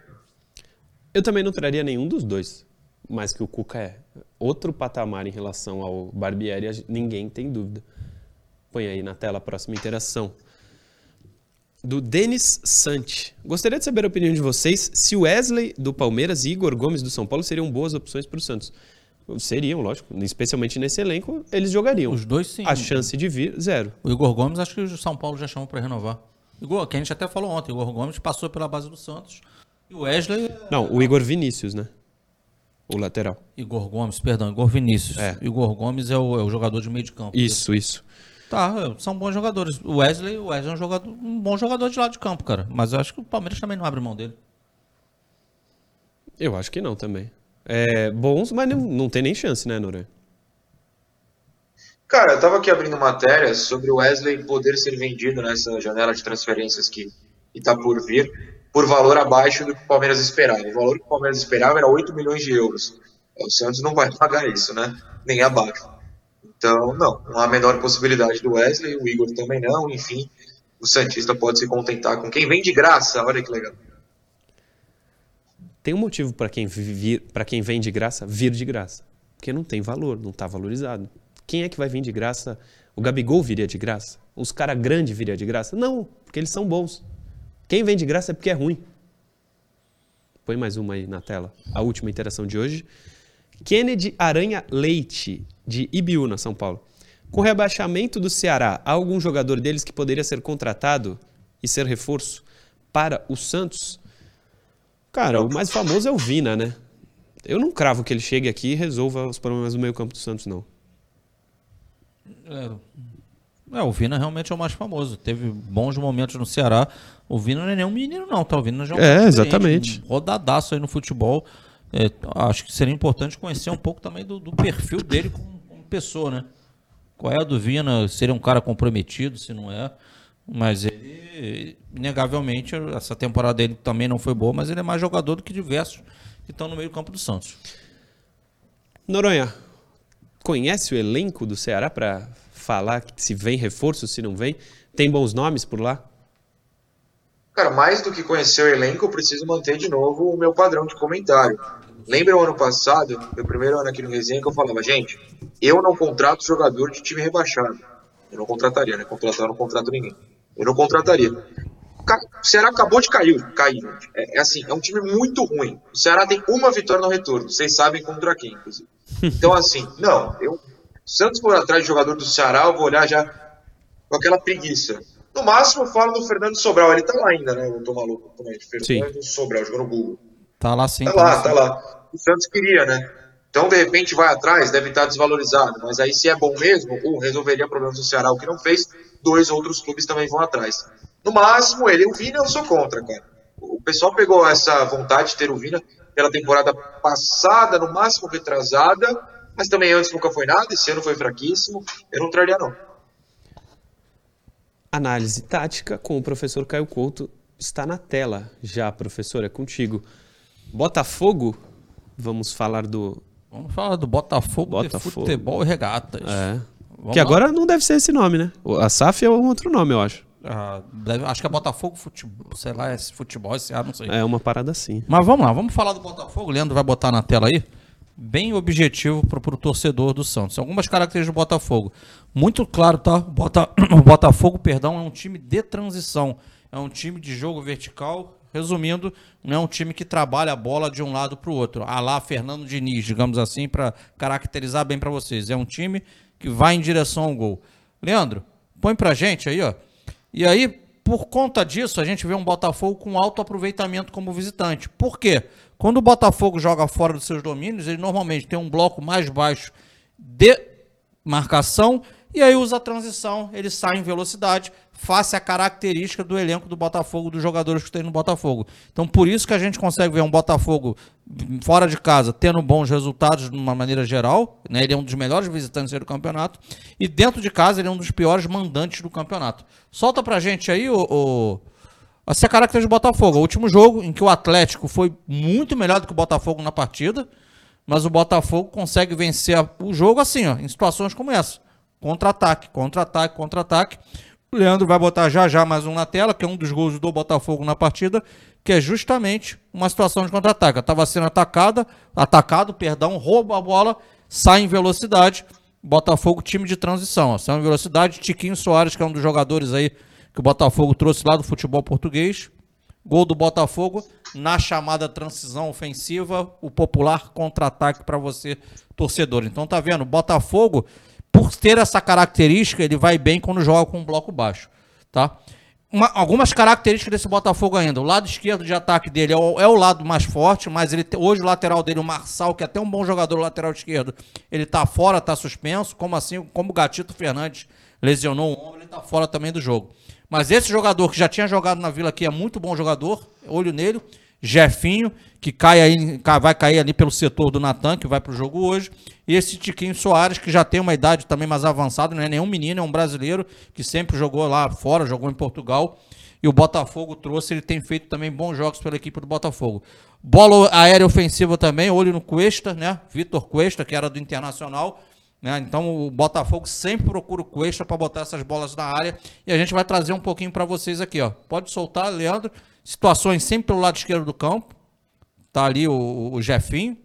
Eu também não traria nenhum dos dois, mas que o Cuca é outro patamar em relação ao Barbieri, ninguém tem dúvida. Põe aí na tela a próxima interação. Do Denis Sante. Gostaria de saber a opinião de vocês se o Wesley do Palmeiras e Igor Gomes do São Paulo seriam boas opções para o Santos. Seriam, lógico. Especialmente nesse elenco, eles jogariam. Os dois sim. A chance de vir, zero. O Igor Gomes, acho que o São Paulo já chamou para renovar. Igor, que a gente até falou ontem, o Igor Gomes passou pela base do Santos e o Wesley. Não, o Igor Vinícius, né? O lateral. Igor Gomes, perdão, Igor Vinícius. É. Igor Gomes é o, é o jogador de meio de campo. Isso, isso. Tá, são bons jogadores. O Wesley, o Wesley é um, jogador, um bom jogador de lado de campo, cara. Mas eu acho que o Palmeiras também não abre mão dele. Eu acho que não também. É, bons, mas não, não tem nem chance, né, Noronha? Cara, eu tava aqui abrindo matéria sobre o Wesley poder ser vendido nessa janela de transferências que está por vir por valor abaixo do que o Palmeiras esperava. O valor que o Palmeiras esperava era 8 milhões de euros. O Santos não vai pagar isso, né? Nem abaixo. Então, não, não há a menor possibilidade do Wesley, o Igor também não, enfim, o Santista pode se contentar com quem vem de graça, olha que legal. Tem um motivo para quem, quem vem de graça vir de graça, porque não tem valor, não está valorizado. Quem é que vai vir de graça? O Gabigol viria de graça? Os caras grandes viria de graça? Não, porque eles são bons. Quem vem de graça é porque é ruim. Põe mais uma aí na tela. A última interação de hoje. Kennedy Aranha Leite, de Ibiúna, São Paulo. Com o rebaixamento do Ceará, há algum jogador deles que poderia ser contratado e ser reforço para o Santos? Cara, o mais famoso é o Vina, né? Eu não cravo que ele chegue aqui e resolva os problemas do meio campo do Santos, não. É, é, o Vina realmente é o mais famoso. Teve bons momentos no Ceará. O Vina não é nenhum menino, não, tá? O Vina já é um É, exatamente. Um rodadaço aí no futebol. É, acho que seria importante conhecer um pouco também do, do perfil dele como, pessoa, né? Qual é a do Vina? Seria um cara comprometido, se não é? Mas ele, inegavelmente, essa temporada dele também não foi boa, mas ele é mais jogador do que diversos que estão no meio do campo do Santos. Noronha, conhece o elenco do Ceará para falar se vem reforço, se não vem? Tem bons nomes por lá? Cara, mais do que conhecer o elenco, eu preciso manter de novo o meu padrão de comentário. Lembra o ano passado, meu primeiro ano aqui no Resenha, que eu falava, gente, eu não contrato jogador de time rebaixado. Eu não contrataria, né? Contratar eu não contrato ninguém. Eu não contrataria. O Ceará acabou de cair, cair gente. É, é, assim, é um time muito ruim. O Ceará tem uma vitória no retorno. Vocês sabem contra quem, inclusive. Então, assim, não, eu. Santos for atrás de jogador do Ceará, eu vou olhar já com aquela preguiça. No máximo, eu falo do Fernando Sobral. Ele tá lá ainda, né? Eu tô maluco. Fernando sim. Sobral, jogou no Google. Tá lá sim. Tá, tá lá, tá lá. O Santos queria, né? Então, de repente, vai atrás, deve estar desvalorizado. Mas aí, se é bom mesmo, um, resolveria problemas do Ceará, o que não fez. Dois outros clubes também vão atrás. No máximo, ele, o Vina, eu sou contra, cara. O pessoal pegou essa vontade de ter o Vina pela temporada passada, no máximo retrasada, mas também antes nunca foi nada, esse ano foi fraquíssimo. Eu não traria, não. Análise tática com o professor Caio Couto está na tela já, professor, é contigo. Botafogo, vamos falar do. Vamos falar do Botafogo, Botafogo. futebol e regatas. É. que lá. agora não deve ser esse nome, né? A SAF é um outro nome, eu acho. Ah, deve, acho que é Botafogo Futebol, sei lá, é futebol, esse ano, não sei. É uma parada assim. Mas vamos lá, vamos falar do Botafogo. O Leandro vai botar na tela aí bem objetivo para o torcedor do Santos. Algumas características do Botafogo. Muito claro, tá? Bota, o Botafogo, perdão, é um time de transição. É um time de jogo vertical. Resumindo, não é um time que trabalha a bola de um lado para o outro. A lá Fernando Diniz, digamos assim, para caracterizar bem para vocês. É um time que vai em direção ao gol. Leandro, põe para gente aí, ó. E aí, por conta disso, a gente vê um Botafogo com alto aproveitamento como visitante. Por quê? Quando o Botafogo joga fora dos seus domínios, ele normalmente tem um bloco mais baixo de marcação e aí usa a transição, ele sai em velocidade, face à característica do elenco do Botafogo, dos jogadores que tem no Botafogo. Então, por isso que a gente consegue ver um Botafogo fora de casa tendo bons resultados de uma maneira geral, né? Ele é um dos melhores visitantes do campeonato e dentro de casa ele é um dos piores mandantes do campeonato. Solta pra gente aí o, o essa é a característica do Botafogo. O último jogo em que o Atlético foi muito melhor do que o Botafogo na partida, mas o Botafogo consegue vencer o jogo assim, ó, em situações como essa Contra-ataque, contra-ataque, contra-ataque. Leandro vai botar já já mais um na tela, que é um dos gols do Botafogo na partida, que é justamente uma situação de contra-ataque. Estava sendo atacada, atacado, perdão, rouba a bola, sai em velocidade. Botafogo, time de transição. Ó, sai em velocidade. Tiquinho Soares, que é um dos jogadores aí que o Botafogo trouxe lá do futebol português. Gol do Botafogo na chamada transição ofensiva, o popular contra-ataque para você, torcedor. Então tá vendo? Botafogo por ter essa característica, ele vai bem quando joga com um bloco baixo, tá? Uma, algumas características desse Botafogo ainda. O lado esquerdo de ataque dele é o, é o lado mais forte, mas ele hoje o lateral dele, o Marçal, que é até um bom jogador lateral esquerdo, ele tá fora, tá suspenso, como assim, como o Gatito Fernandes lesionou o ombro, ele tá fora também do jogo. Mas esse jogador que já tinha jogado na Vila aqui é muito bom jogador, olho nele. Jefinho, que cai aí, vai cair ali pelo setor do Natan, que vai para o jogo hoje. E esse Tiquinho Soares, que já tem uma idade também mais avançada, não é nenhum menino, é um brasileiro que sempre jogou lá fora, jogou em Portugal. E o Botafogo trouxe, ele tem feito também bons jogos pela equipe do Botafogo. Bola aérea ofensiva também, olho no Cuesta, né? Vitor Cuesta, que era do Internacional. Né? Então o Botafogo sempre procura o Cuesta para botar essas bolas na área. E a gente vai trazer um pouquinho para vocês aqui. ó. Pode soltar, Leandro situações sempre pelo lado esquerdo do campo. Tá ali o, o Jefinho.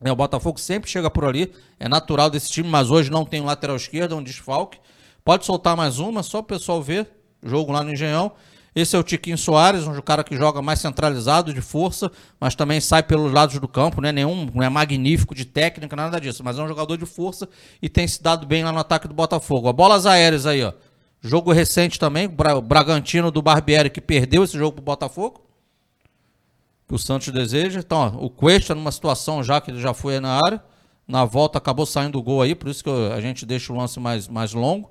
É, o Botafogo sempre chega por ali. É natural desse time, mas hoje não tem um lateral esquerdo, é um desfalque. Pode soltar mais uma, só o pessoal ver. Jogo lá no Engenhão. Esse é o Tiquinho Soares, um cara que joga mais centralizado, de força, mas também sai pelos lados do campo, né? Nenhum, não é magnífico de técnica, nada disso, mas é um jogador de força e tem se dado bem lá no ataque do Botafogo. A bolas aéreas aí, ó. Jogo recente também, o Bragantino do Barbieri que perdeu esse jogo pro Botafogo. Que o Santos deseja. Então, ó, o Cuesta numa situação já que ele já foi na área. Na volta acabou saindo o gol aí, por isso que a gente deixa o lance mais, mais longo.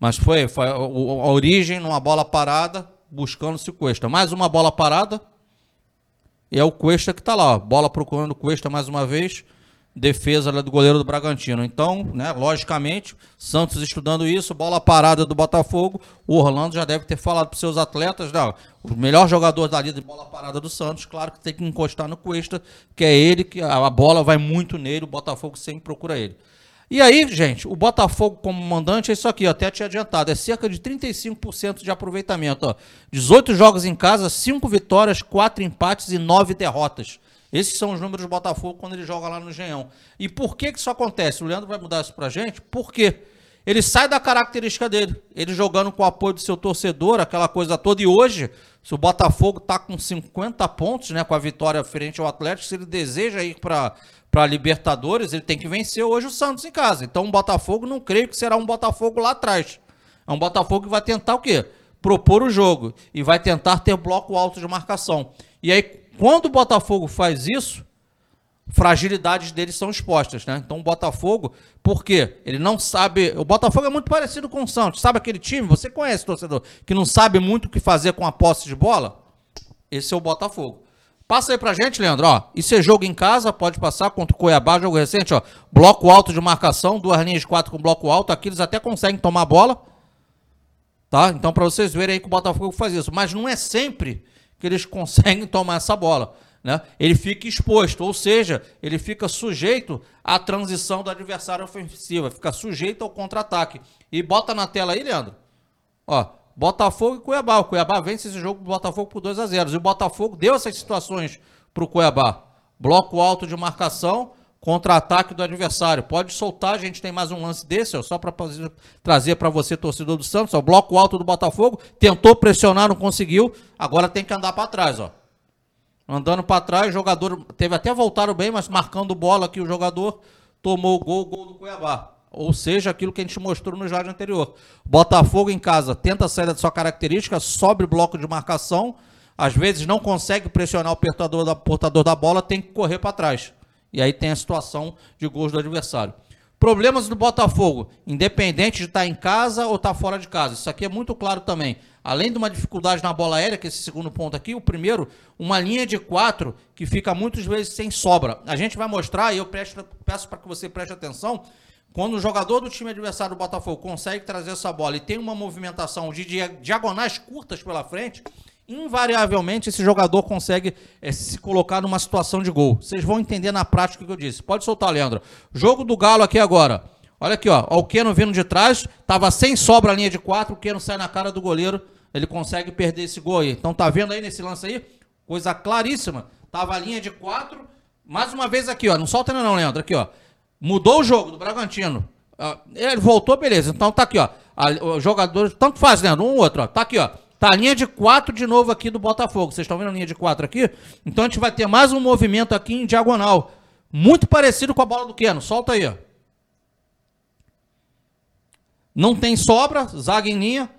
Mas foi, foi a, origem numa bola parada, buscando-se o Cuesta. Mais uma bola parada. E é o Cuesta que está lá, ó. Bola procurando o Cuesta mais uma vez defesa do goleiro do Bragantino. Então, né, logicamente, Santos estudando isso, bola parada do Botafogo, o Orlando já deve ter falado para seus atletas, não, o melhor jogador dali de bola parada do Santos, claro que tem que encostar no Cuesta, que é ele, que a bola vai muito nele, o Botafogo sempre procura ele. E aí, gente, o Botafogo como mandante é isso aqui, ó, até tinha adiantado, é cerca de 35% de aproveitamento. Ó. 18 jogos em casa, 5 vitórias, 4 empates e 9 derrotas. Esses são os números do Botafogo quando ele joga lá no Genhão. E por que, que isso acontece? O Leandro vai mudar isso pra gente. Por quê? Ele sai da característica dele. Ele jogando com o apoio do seu torcedor, aquela coisa toda. E hoje, se o Botafogo tá com 50 pontos, né, com a vitória frente ao Atlético, se ele deseja ir para para Libertadores, ele tem que vencer hoje o Santos em casa. Então, o Botafogo não creio que será um Botafogo lá atrás. É um Botafogo que vai tentar o quê? Propor o jogo e vai tentar ter bloco alto de marcação. E aí, quando o Botafogo faz isso, fragilidades deles são expostas, né? Então o Botafogo, por quê? Ele não sabe. O Botafogo é muito parecido com o Santos. Sabe aquele time? Você conhece, torcedor, que não sabe muito o que fazer com a posse de bola? Esse é o Botafogo. Passa aí pra gente, Leandro, ó. Isso é jogo em casa, pode passar contra o Cuiabá, jogo recente, ó. Bloco alto de marcação, duas linhas de quatro com bloco alto. Aqui eles até conseguem tomar bola. Tá? Então, para vocês verem aí que o Botafogo faz isso. Mas não é sempre que eles conseguem tomar essa bola. Né? Ele fica exposto, ou seja, ele fica sujeito à transição do adversário ofensiva, fica sujeito ao contra-ataque. E bota na tela aí, Leandro. Ó, Botafogo e Cuiabá. O Cuiabá vence esse jogo do Botafogo por 2 a 0 E o Botafogo deu essas situações para o Cuiabá. Bloco alto de marcação, contra-ataque do adversário. Pode soltar, a gente tem mais um lance desse, ó, só para trazer para você, torcedor do Santos. Ó, bloco alto do Botafogo, tentou pressionar, não conseguiu, agora tem que andar para trás. ó. Andando para trás, o jogador teve até voltaram bem, mas marcando bola aqui o jogador tomou o gol, gol do Cuiabá. Ou seja, aquilo que a gente mostrou no slide anterior. Botafogo em casa tenta sair da sua característica, sobe bloco de marcação, às vezes não consegue pressionar o portador da, portador da bola, tem que correr para trás. E aí tem a situação de gols do adversário. Problemas do Botafogo, independente de estar tá em casa ou estar tá fora de casa. Isso aqui é muito claro também. Além de uma dificuldade na bola aérea, que é esse segundo ponto aqui, o primeiro, uma linha de quatro que fica muitas vezes sem sobra. A gente vai mostrar, e eu peço para que você preste atenção, quando o jogador do time adversário do Botafogo consegue trazer essa bola e tem uma movimentação de diagonais curtas pela frente, invariavelmente esse jogador consegue é, se colocar numa situação de gol. Vocês vão entender na prática o que eu disse. Pode soltar, Leandro. Jogo do Galo aqui agora. Olha aqui, ó. O Keno vindo de trás, tava sem sobra a linha de quatro, o Keno sai na cara do goleiro, ele consegue perder esse gol aí. Então tá vendo aí nesse lance aí? Coisa claríssima. Tava a linha de quatro, mais uma vez aqui, ó. Não solta não, Leandro. Aqui, ó. Mudou o jogo do Bragantino. Ele voltou, beleza. Então tá aqui, ó. O jogador, tanto faz, Leandro, um ou outro, ó. Tá aqui, ó. Tá a linha de 4 de novo aqui do Botafogo. Vocês estão vendo a linha de 4 aqui? Então a gente vai ter mais um movimento aqui em diagonal. Muito parecido com a bola do Keno. Solta aí. Não tem sobra, zaga em linha.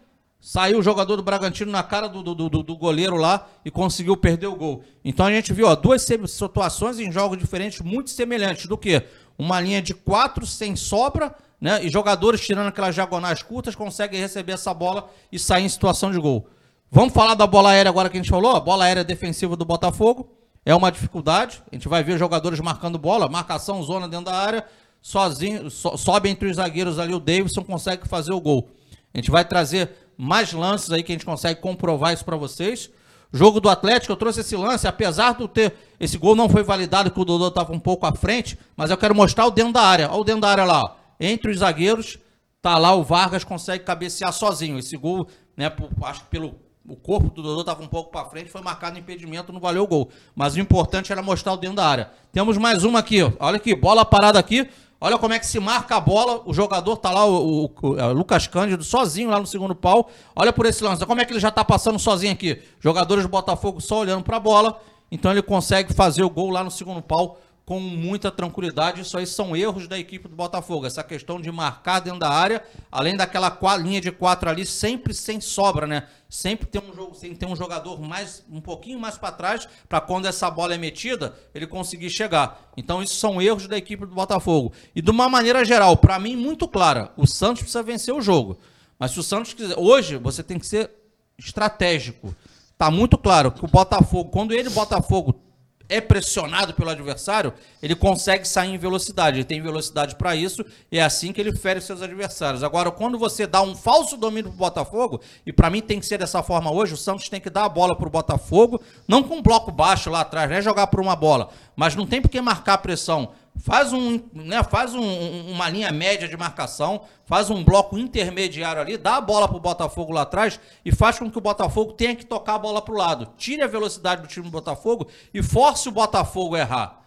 Saiu o jogador do Bragantino na cara do, do, do, do, goleiro lá e conseguiu perder o gol. Então a gente viu ó, duas situações em jogos diferentes muito semelhantes do que uma linha de quatro sem sobra né? E jogadores tirando aquelas diagonais curtas conseguem receber essa bola e sair em situação de gol. Vamos falar da bola aérea agora que a gente falou? A bola aérea defensiva do Botafogo é uma dificuldade. A gente vai ver jogadores marcando bola, marcação, zona dentro da área, sozinho, so, sobe entre os zagueiros ali o Davidson consegue fazer o gol. A gente vai trazer mais lances aí que a gente consegue comprovar isso para vocês. Jogo do Atlético, eu trouxe esse lance, apesar do ter. Esse gol não foi validado, que o Dodô estava um pouco à frente, mas eu quero mostrar o dentro da área. Olha o dentro da área lá. Ó entre os zagueiros, tá lá o Vargas consegue cabecear sozinho. Esse gol, né, por, acho que pelo o corpo do Dodô estava um pouco para frente, foi marcado no impedimento, não valeu o gol. Mas o importante era mostrar o dentro da área. Temos mais uma aqui, olha aqui, bola parada aqui. Olha como é que se marca a bola. O jogador tá lá, o, o, o, é, Lucas Cândido, sozinho lá no segundo pau. Olha por esse lance. Como é que ele já tá passando sozinho aqui? Jogadores do Botafogo só olhando para a bola. Então ele consegue fazer o gol lá no segundo pau com muita tranquilidade. Isso aí são erros da equipe do Botafogo. Essa questão de marcar dentro da área, além daquela linha de quatro ali, sempre sem sobra, né? Sempre tem um jogo, ter um jogador mais um pouquinho mais para trás, para quando essa bola é metida, ele conseguir chegar. Então, isso são erros da equipe do Botafogo. E de uma maneira geral, para mim, muito clara: o Santos precisa vencer o jogo. Mas se o Santos quiser. Hoje, você tem que ser estratégico. Tá muito claro que o Botafogo, quando ele, Botafogo, é pressionado pelo adversário, ele consegue sair em velocidade. Ele tem velocidade para isso e é assim que ele fere seus adversários. Agora, quando você dá um falso domínio para o Botafogo, e para mim tem que ser dessa forma hoje, o Santos tem que dar a bola para o Botafogo, não com um bloco baixo lá atrás, não é jogar por uma bola, mas não tem por que marcar pressão. Faz, um, né, faz um, uma linha média de marcação, faz um bloco intermediário ali, dá a bola para o Botafogo lá atrás e faz com que o Botafogo tenha que tocar a bola para o lado. Tire a velocidade do time do Botafogo e force o Botafogo a errar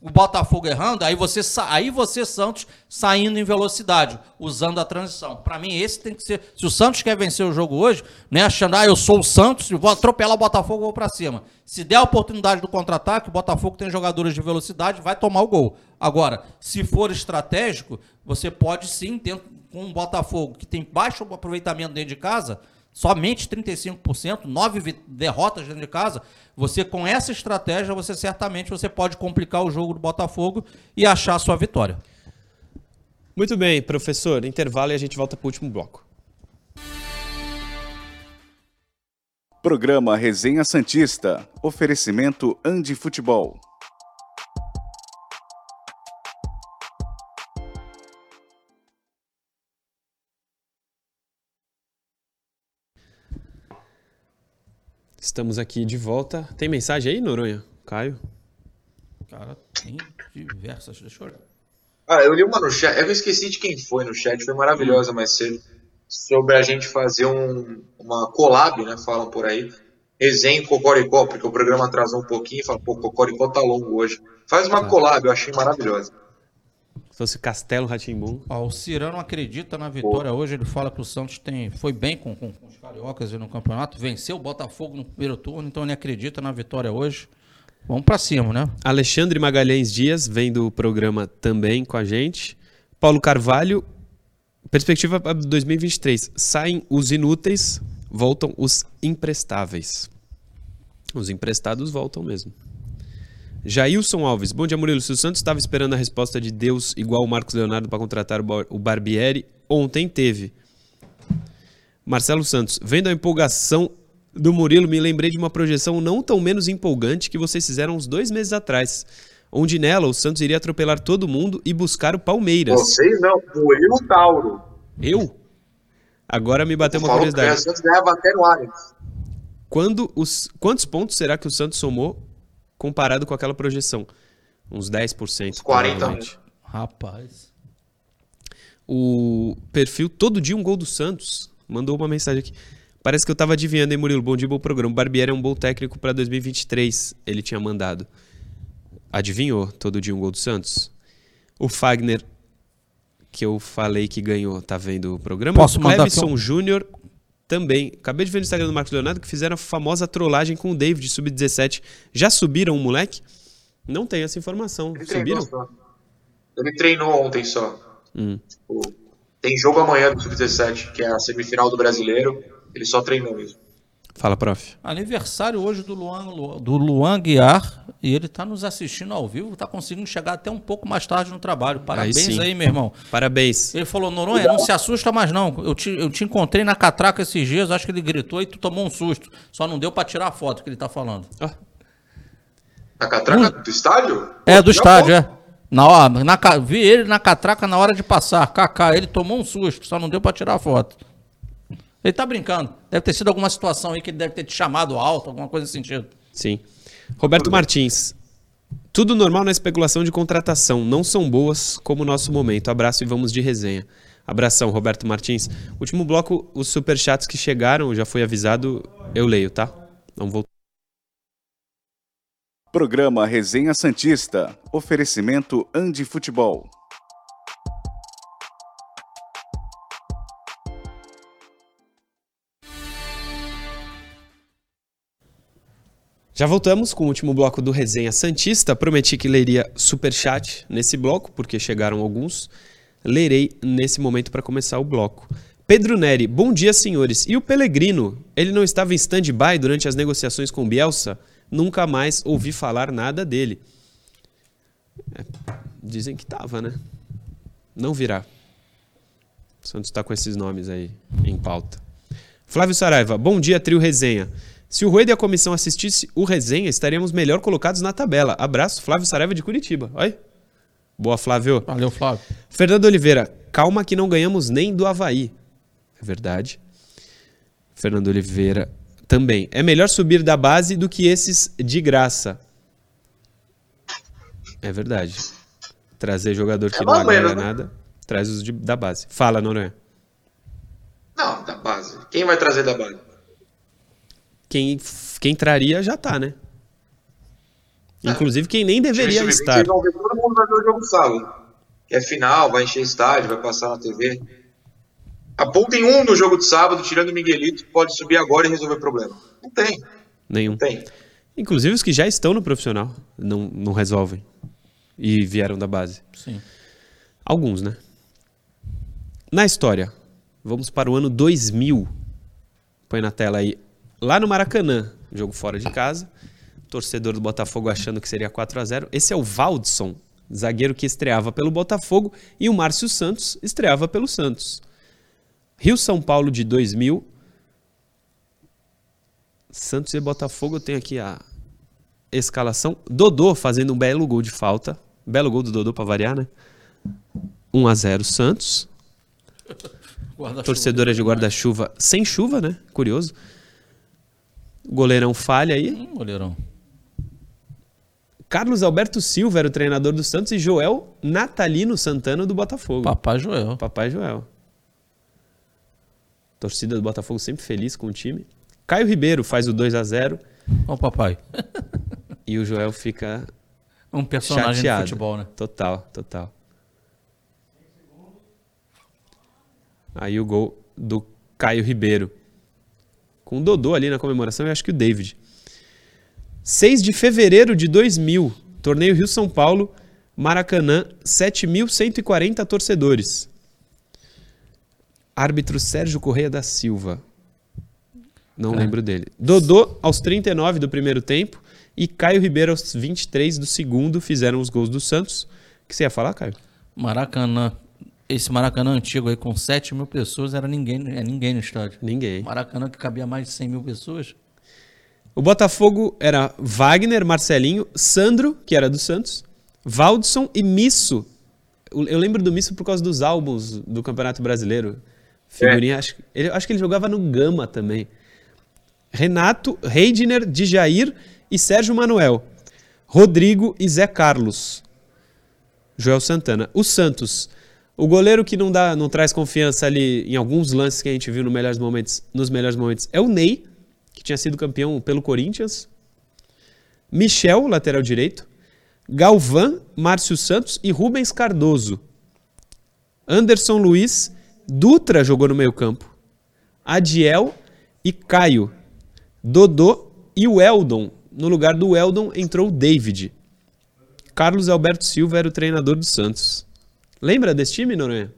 o Botafogo errando, aí você, aí você, Santos, saindo em velocidade, usando a transição. Para mim, esse tem que ser. Se o Santos quer vencer o jogo hoje, né, achando, ah, eu sou o Santos, vou atropelar o Botafogo, vou para cima. Se der a oportunidade do contra-ataque, o Botafogo tem jogadores de velocidade, vai tomar o gol. Agora, se for estratégico, você pode sim, ter, com um Botafogo que tem baixo aproveitamento dentro de casa, somente 35%, nove derrotas dentro de casa, você com essa estratégia, você certamente você pode complicar o jogo do Botafogo e achar a sua vitória. Muito bem, professor. Intervalo e a gente volta para o último bloco. Programa Resenha Santista. Oferecimento Andi Futebol. Estamos aqui de volta. Tem mensagem aí, Noronha? Caio? Cara, tem diversas. Deixa eu olhar. Ah, eu li uma no chat. Eu esqueci de quem foi no chat. Foi maravilhosa mais cedo. Sobre a gente fazer um, uma collab, né? Falam por aí. Resenha Cocoricó, porque o programa atrasou um pouquinho. Fala, pô, Cocoricó tá longo hoje. Faz uma ah. collab, eu achei maravilhosa. Se fosse Castelo Ratimbum. o Cirano acredita na vitória hoje. Ele fala que o Santos tem, foi bem com, com, com os cariocas no campeonato. Venceu o Botafogo no primeiro turno, então ele acredita na vitória hoje. Vamos para cima, né? Alexandre Magalhães Dias vem do programa também com a gente. Paulo Carvalho, perspectiva para 2023. Saem os inúteis, voltam os imprestáveis. Os emprestados voltam mesmo. Jailson Alves, bom dia Murilo. Se o Santos estava esperando a resposta de Deus igual o Marcos Leonardo para contratar o Barbieri, ontem teve. Marcelo Santos, vendo a empolgação do Murilo, me lembrei de uma projeção não tão menos empolgante que vocês fizeram uns dois meses atrás, onde nela o Santos iria atropelar todo mundo e buscar o Palmeiras. Vocês não, foi eu, Tauro. Eu? Agora me bateu uma curiosidade. Que o Santos ganhava até no. Quando os, quantos pontos será que o Santos somou comparado com aquela projeção? Uns 10%. Uns 40. Rapaz. O perfil Todo Dia um Gol do Santos mandou uma mensagem aqui. Parece que eu tava adivinhando, hein, Murilo? Bom dia, bom programa. Barbieri é um bom técnico para 2023, ele tinha mandado. Adivinhou? Todo dia um gol do Santos? O Fagner, que eu falei que ganhou, tá vendo o programa? Posso mandar Clevison Júnior também. Acabei de ver no Instagram do Marcos Leonardo que fizeram a famosa trollagem com o David, sub-17. Já subiram o moleque? Não tem essa informação. Ele subiram? Só. Ele treinou ontem só. Hum. Tipo, tem jogo amanhã do sub-17, que é a semifinal do brasileiro. Ele só treinou mesmo. Fala, prof. Aniversário hoje do Luan, do Luan Guiar e ele está nos assistindo ao vivo, está conseguindo chegar até um pouco mais tarde no trabalho. Parabéns aí, aí meu irmão. Parabéns. Ele falou, Noronha, não se assusta mais não. Eu te, eu te encontrei na catraca esses dias, acho que ele gritou e tu tomou um susto. Só não deu para tirar a foto que ele está falando. Ah. Na catraca do estádio? É, do estádio, é. Na hora, na, vi ele na catraca na hora de passar. Kaká, ele tomou um susto, só não deu para tirar a foto. Ele tá brincando. Deve ter sido alguma situação aí que ele deve ter te chamado alto, alguma coisa nesse sentido. Sim. Roberto Martins. Tudo normal na especulação de contratação. Não são boas como o nosso momento. Abraço e vamos de resenha. Abração, Roberto Martins. Último bloco, os superchats que chegaram, já foi avisado, eu leio, tá? Não vou. Programa Resenha Santista. Oferecimento Andi Futebol. Já voltamos com o último bloco do Resenha Santista. Prometi que leria super chat nesse bloco, porque chegaram alguns. Lerei nesse momento para começar o bloco. Pedro Neri, bom dia, senhores. E o Pelegrino? Ele não estava em stand-by durante as negociações com Bielsa? Nunca mais ouvi falar nada dele. É, dizem que estava, né? Não virá. Santos está com esses nomes aí em pauta. Flávio Saraiva, bom dia, trio Resenha. Se o Rueda e a comissão assistisse o resenha, estaríamos melhor colocados na tabela. Abraço, Flávio Saraiva de Curitiba. Oi. Boa, Flávio. Valeu, Flávio. Fernando Oliveira, calma que não ganhamos nem do Havaí. É verdade. Fernando Oliveira também. É melhor subir da base do que esses de graça. É verdade. Trazer jogador que é não agrega né? nada, traz os de, da base. Fala, Noronha. Não, da base. Quem vai trazer da base? Quem, quem traria já tá, né? Inclusive quem nem deveria estar. Vão ver, todo mundo vai ver o jogo sábado. É final, vai encher estádio, vai passar na TV. Apontem um no jogo de sábado, tirando o Miguelito, pode subir agora e resolver o problema. Não tem. Nenhum. Não tem. Inclusive os que já estão no profissional não, não resolvem. E vieram da base. Sim. Alguns, né? Na história, vamos para o ano 2000. Põe na tela aí lá no Maracanã, jogo fora de casa. Torcedor do Botafogo achando que seria 4 a 0 Esse é o Valdson, zagueiro que estreava pelo Botafogo, e o Márcio Santos estreava pelo Santos. Rio-São Paulo de 2000. Santos e Botafogo tem aqui a escalação. Dodô fazendo um belo gol de falta. Belo gol do Dodô para variar, né? 1 a 0 Santos. Torcedora de guarda-chuva sem chuva, né? Curioso. O goleirão falha aí. Hum, goleirão. Carlos Alberto Silva era o treinador do Santos e Joel Natalino Santana do Botafogo. Papai Joel. Papai Joel. Torcida do Botafogo sempre feliz com o time. Caio Ribeiro faz o 2 a 0 Ó o papai. e o Joel fica um personagem chateado. de futebol, né? Total, total. Aí o gol do Caio Ribeiro com o Dodô ali na comemoração e acho que o David. 6 de fevereiro de 2000, torneio Rio-São Paulo, Maracanã, 7.140 torcedores. Árbitro Sérgio Correia da Silva. Não lembro dele. Dodô aos 39 do primeiro tempo E Caio Ribeiro, aos 23 do segundo, fizeram os gols do Santos. O que você ia falar, Caio? Maracanã. Esse Maracanã antigo aí com 7 mil pessoas era ninguém, é ninguém no estádio. Ninguém. Maracanã que cabia mais de 100 mil pessoas. O Botafogo era Wagner, Marcelinho, Sandro, que era do Santos, Valdson e Misso. Eu lembro do Misso por causa dos álbuns do Campeonato Brasileiro. Figurinha, é. acho, ele, acho que ele jogava no Gama também. Renato, Reidner, Djair e Sérgio Manuel. Rodrigo e Zé Carlos. Joel Santana. O Santos. O goleiro que não dá, não traz confiança ali em alguns lances que a gente viu melhores momentos, nos melhores momentos é o Ney, que tinha sido campeão pelo Corinthians. Michel, lateral direito. Galvão, Márcio Santos e Rubens Cardoso. Anderson Luiz, Dutra jogou no meio-campo. Adiel e Caio. Dodô e o Eldon. No lugar do Eldon entrou o David. Carlos Alberto Silva era o treinador do Santos. Lembra desse time, Noronha?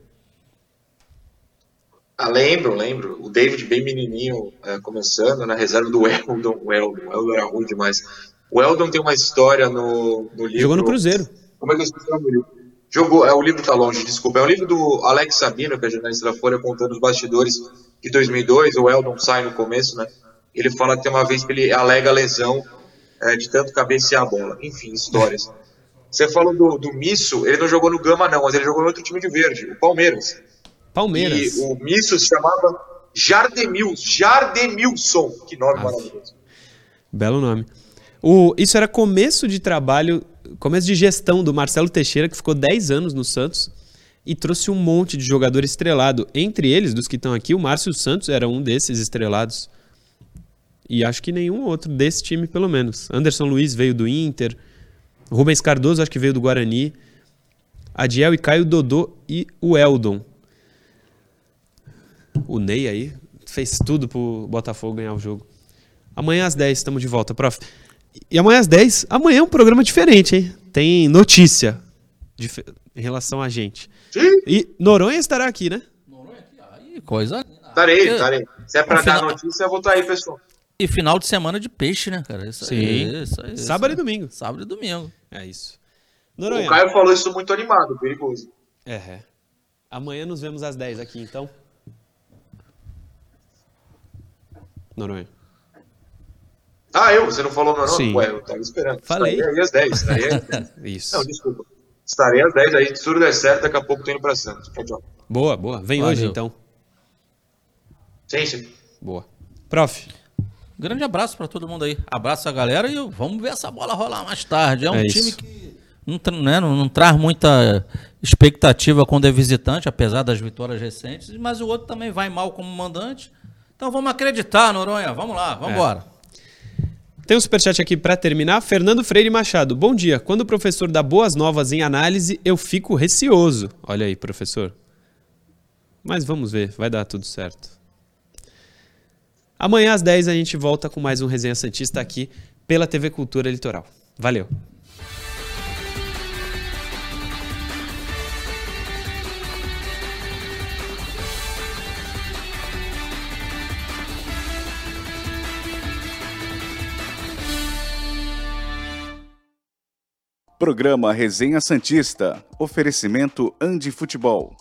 Ah, lembro, lembro. O David bem menininho é, começando na reserva do Eldon. O Eldon, o Eldon era ruim demais. O Eldon tem uma história no, no livro... Jogou no Cruzeiro. Como é que eu esqueci o nome do livro? Jogou, é, o livro tá longe, desculpa. É um livro do Alex Sabino, que é jornalista da Folha, contando os bastidores de 2002. O Eldon sai no começo, né? Ele fala que tem uma vez que ele alega lesão é, de tanto cabecear a bola. Enfim, histórias. Você falou do, do Misso, ele não jogou no Gama, não, mas ele jogou em outro time de verde, o Palmeiras. Palmeiras. E o Misso se chamava Jardemilson. Jardemilson. Que nome maravilhoso. Belo nome. O, isso era começo de trabalho, começo de gestão do Marcelo Teixeira, que ficou 10 anos no Santos e trouxe um monte de jogador estrelado. Entre eles, dos que estão aqui, o Márcio Santos era um desses estrelados. E acho que nenhum outro desse time, pelo menos. Anderson Luiz veio do Inter. Rubens Cardoso, acho que veio do Guarani. Adiel e Caio Dodô e o Eldon. O Ney aí fez tudo pro Botafogo ganhar o jogo. Amanhã às 10 estamos de volta, prof. E amanhã às 10, amanhã é um programa diferente, hein? Tem notícia em relação a gente. Sim. E Noronha estará aqui, né? Noronha aqui, aí, coisa. Estarei, estarei. Se é pra dar notícia, eu vou estar aí, pessoal. E final de semana de peixe, né, cara? Isso Sim. Aí, isso aí, Sábado isso, e domingo. Sábado e domingo. É isso. Noronha. O Caio falou isso muito animado, perigoso. É, é. Amanhã nos vemos às 10 aqui, então. Noronha. Ah, eu? Você não falou meu nome? Sim. Ué, eu tava esperando. Falei. Estarei aí às 10. Estarei às 10. isso. Não, desculpa. Estarei às 10 aí. Se tudo der certo, daqui a pouco tô indo pra Santos. Tchau, tchau. Boa, boa. Vem Valeu. hoje, então. Sim, sim. Boa. Prof. Grande abraço para todo mundo aí. Abraço a galera e vamos ver essa bola rolar mais tarde. É um é time que não, né, não, não, traz muita expectativa quando é visitante, apesar das vitórias recentes, mas o outro também vai mal como mandante. Então vamos acreditar, Noronha. Vamos lá, vamos embora. É. Tem um superchat aqui para terminar. Fernando Freire Machado. Bom dia. Quando o professor dá boas novas em análise, eu fico receoso. Olha aí, professor. Mas vamos ver, vai dar tudo certo. Amanhã às 10 a gente volta com mais um Resenha Santista aqui pela TV Cultura Litoral. Valeu! Programa Resenha Santista. Oferecimento Andi Futebol.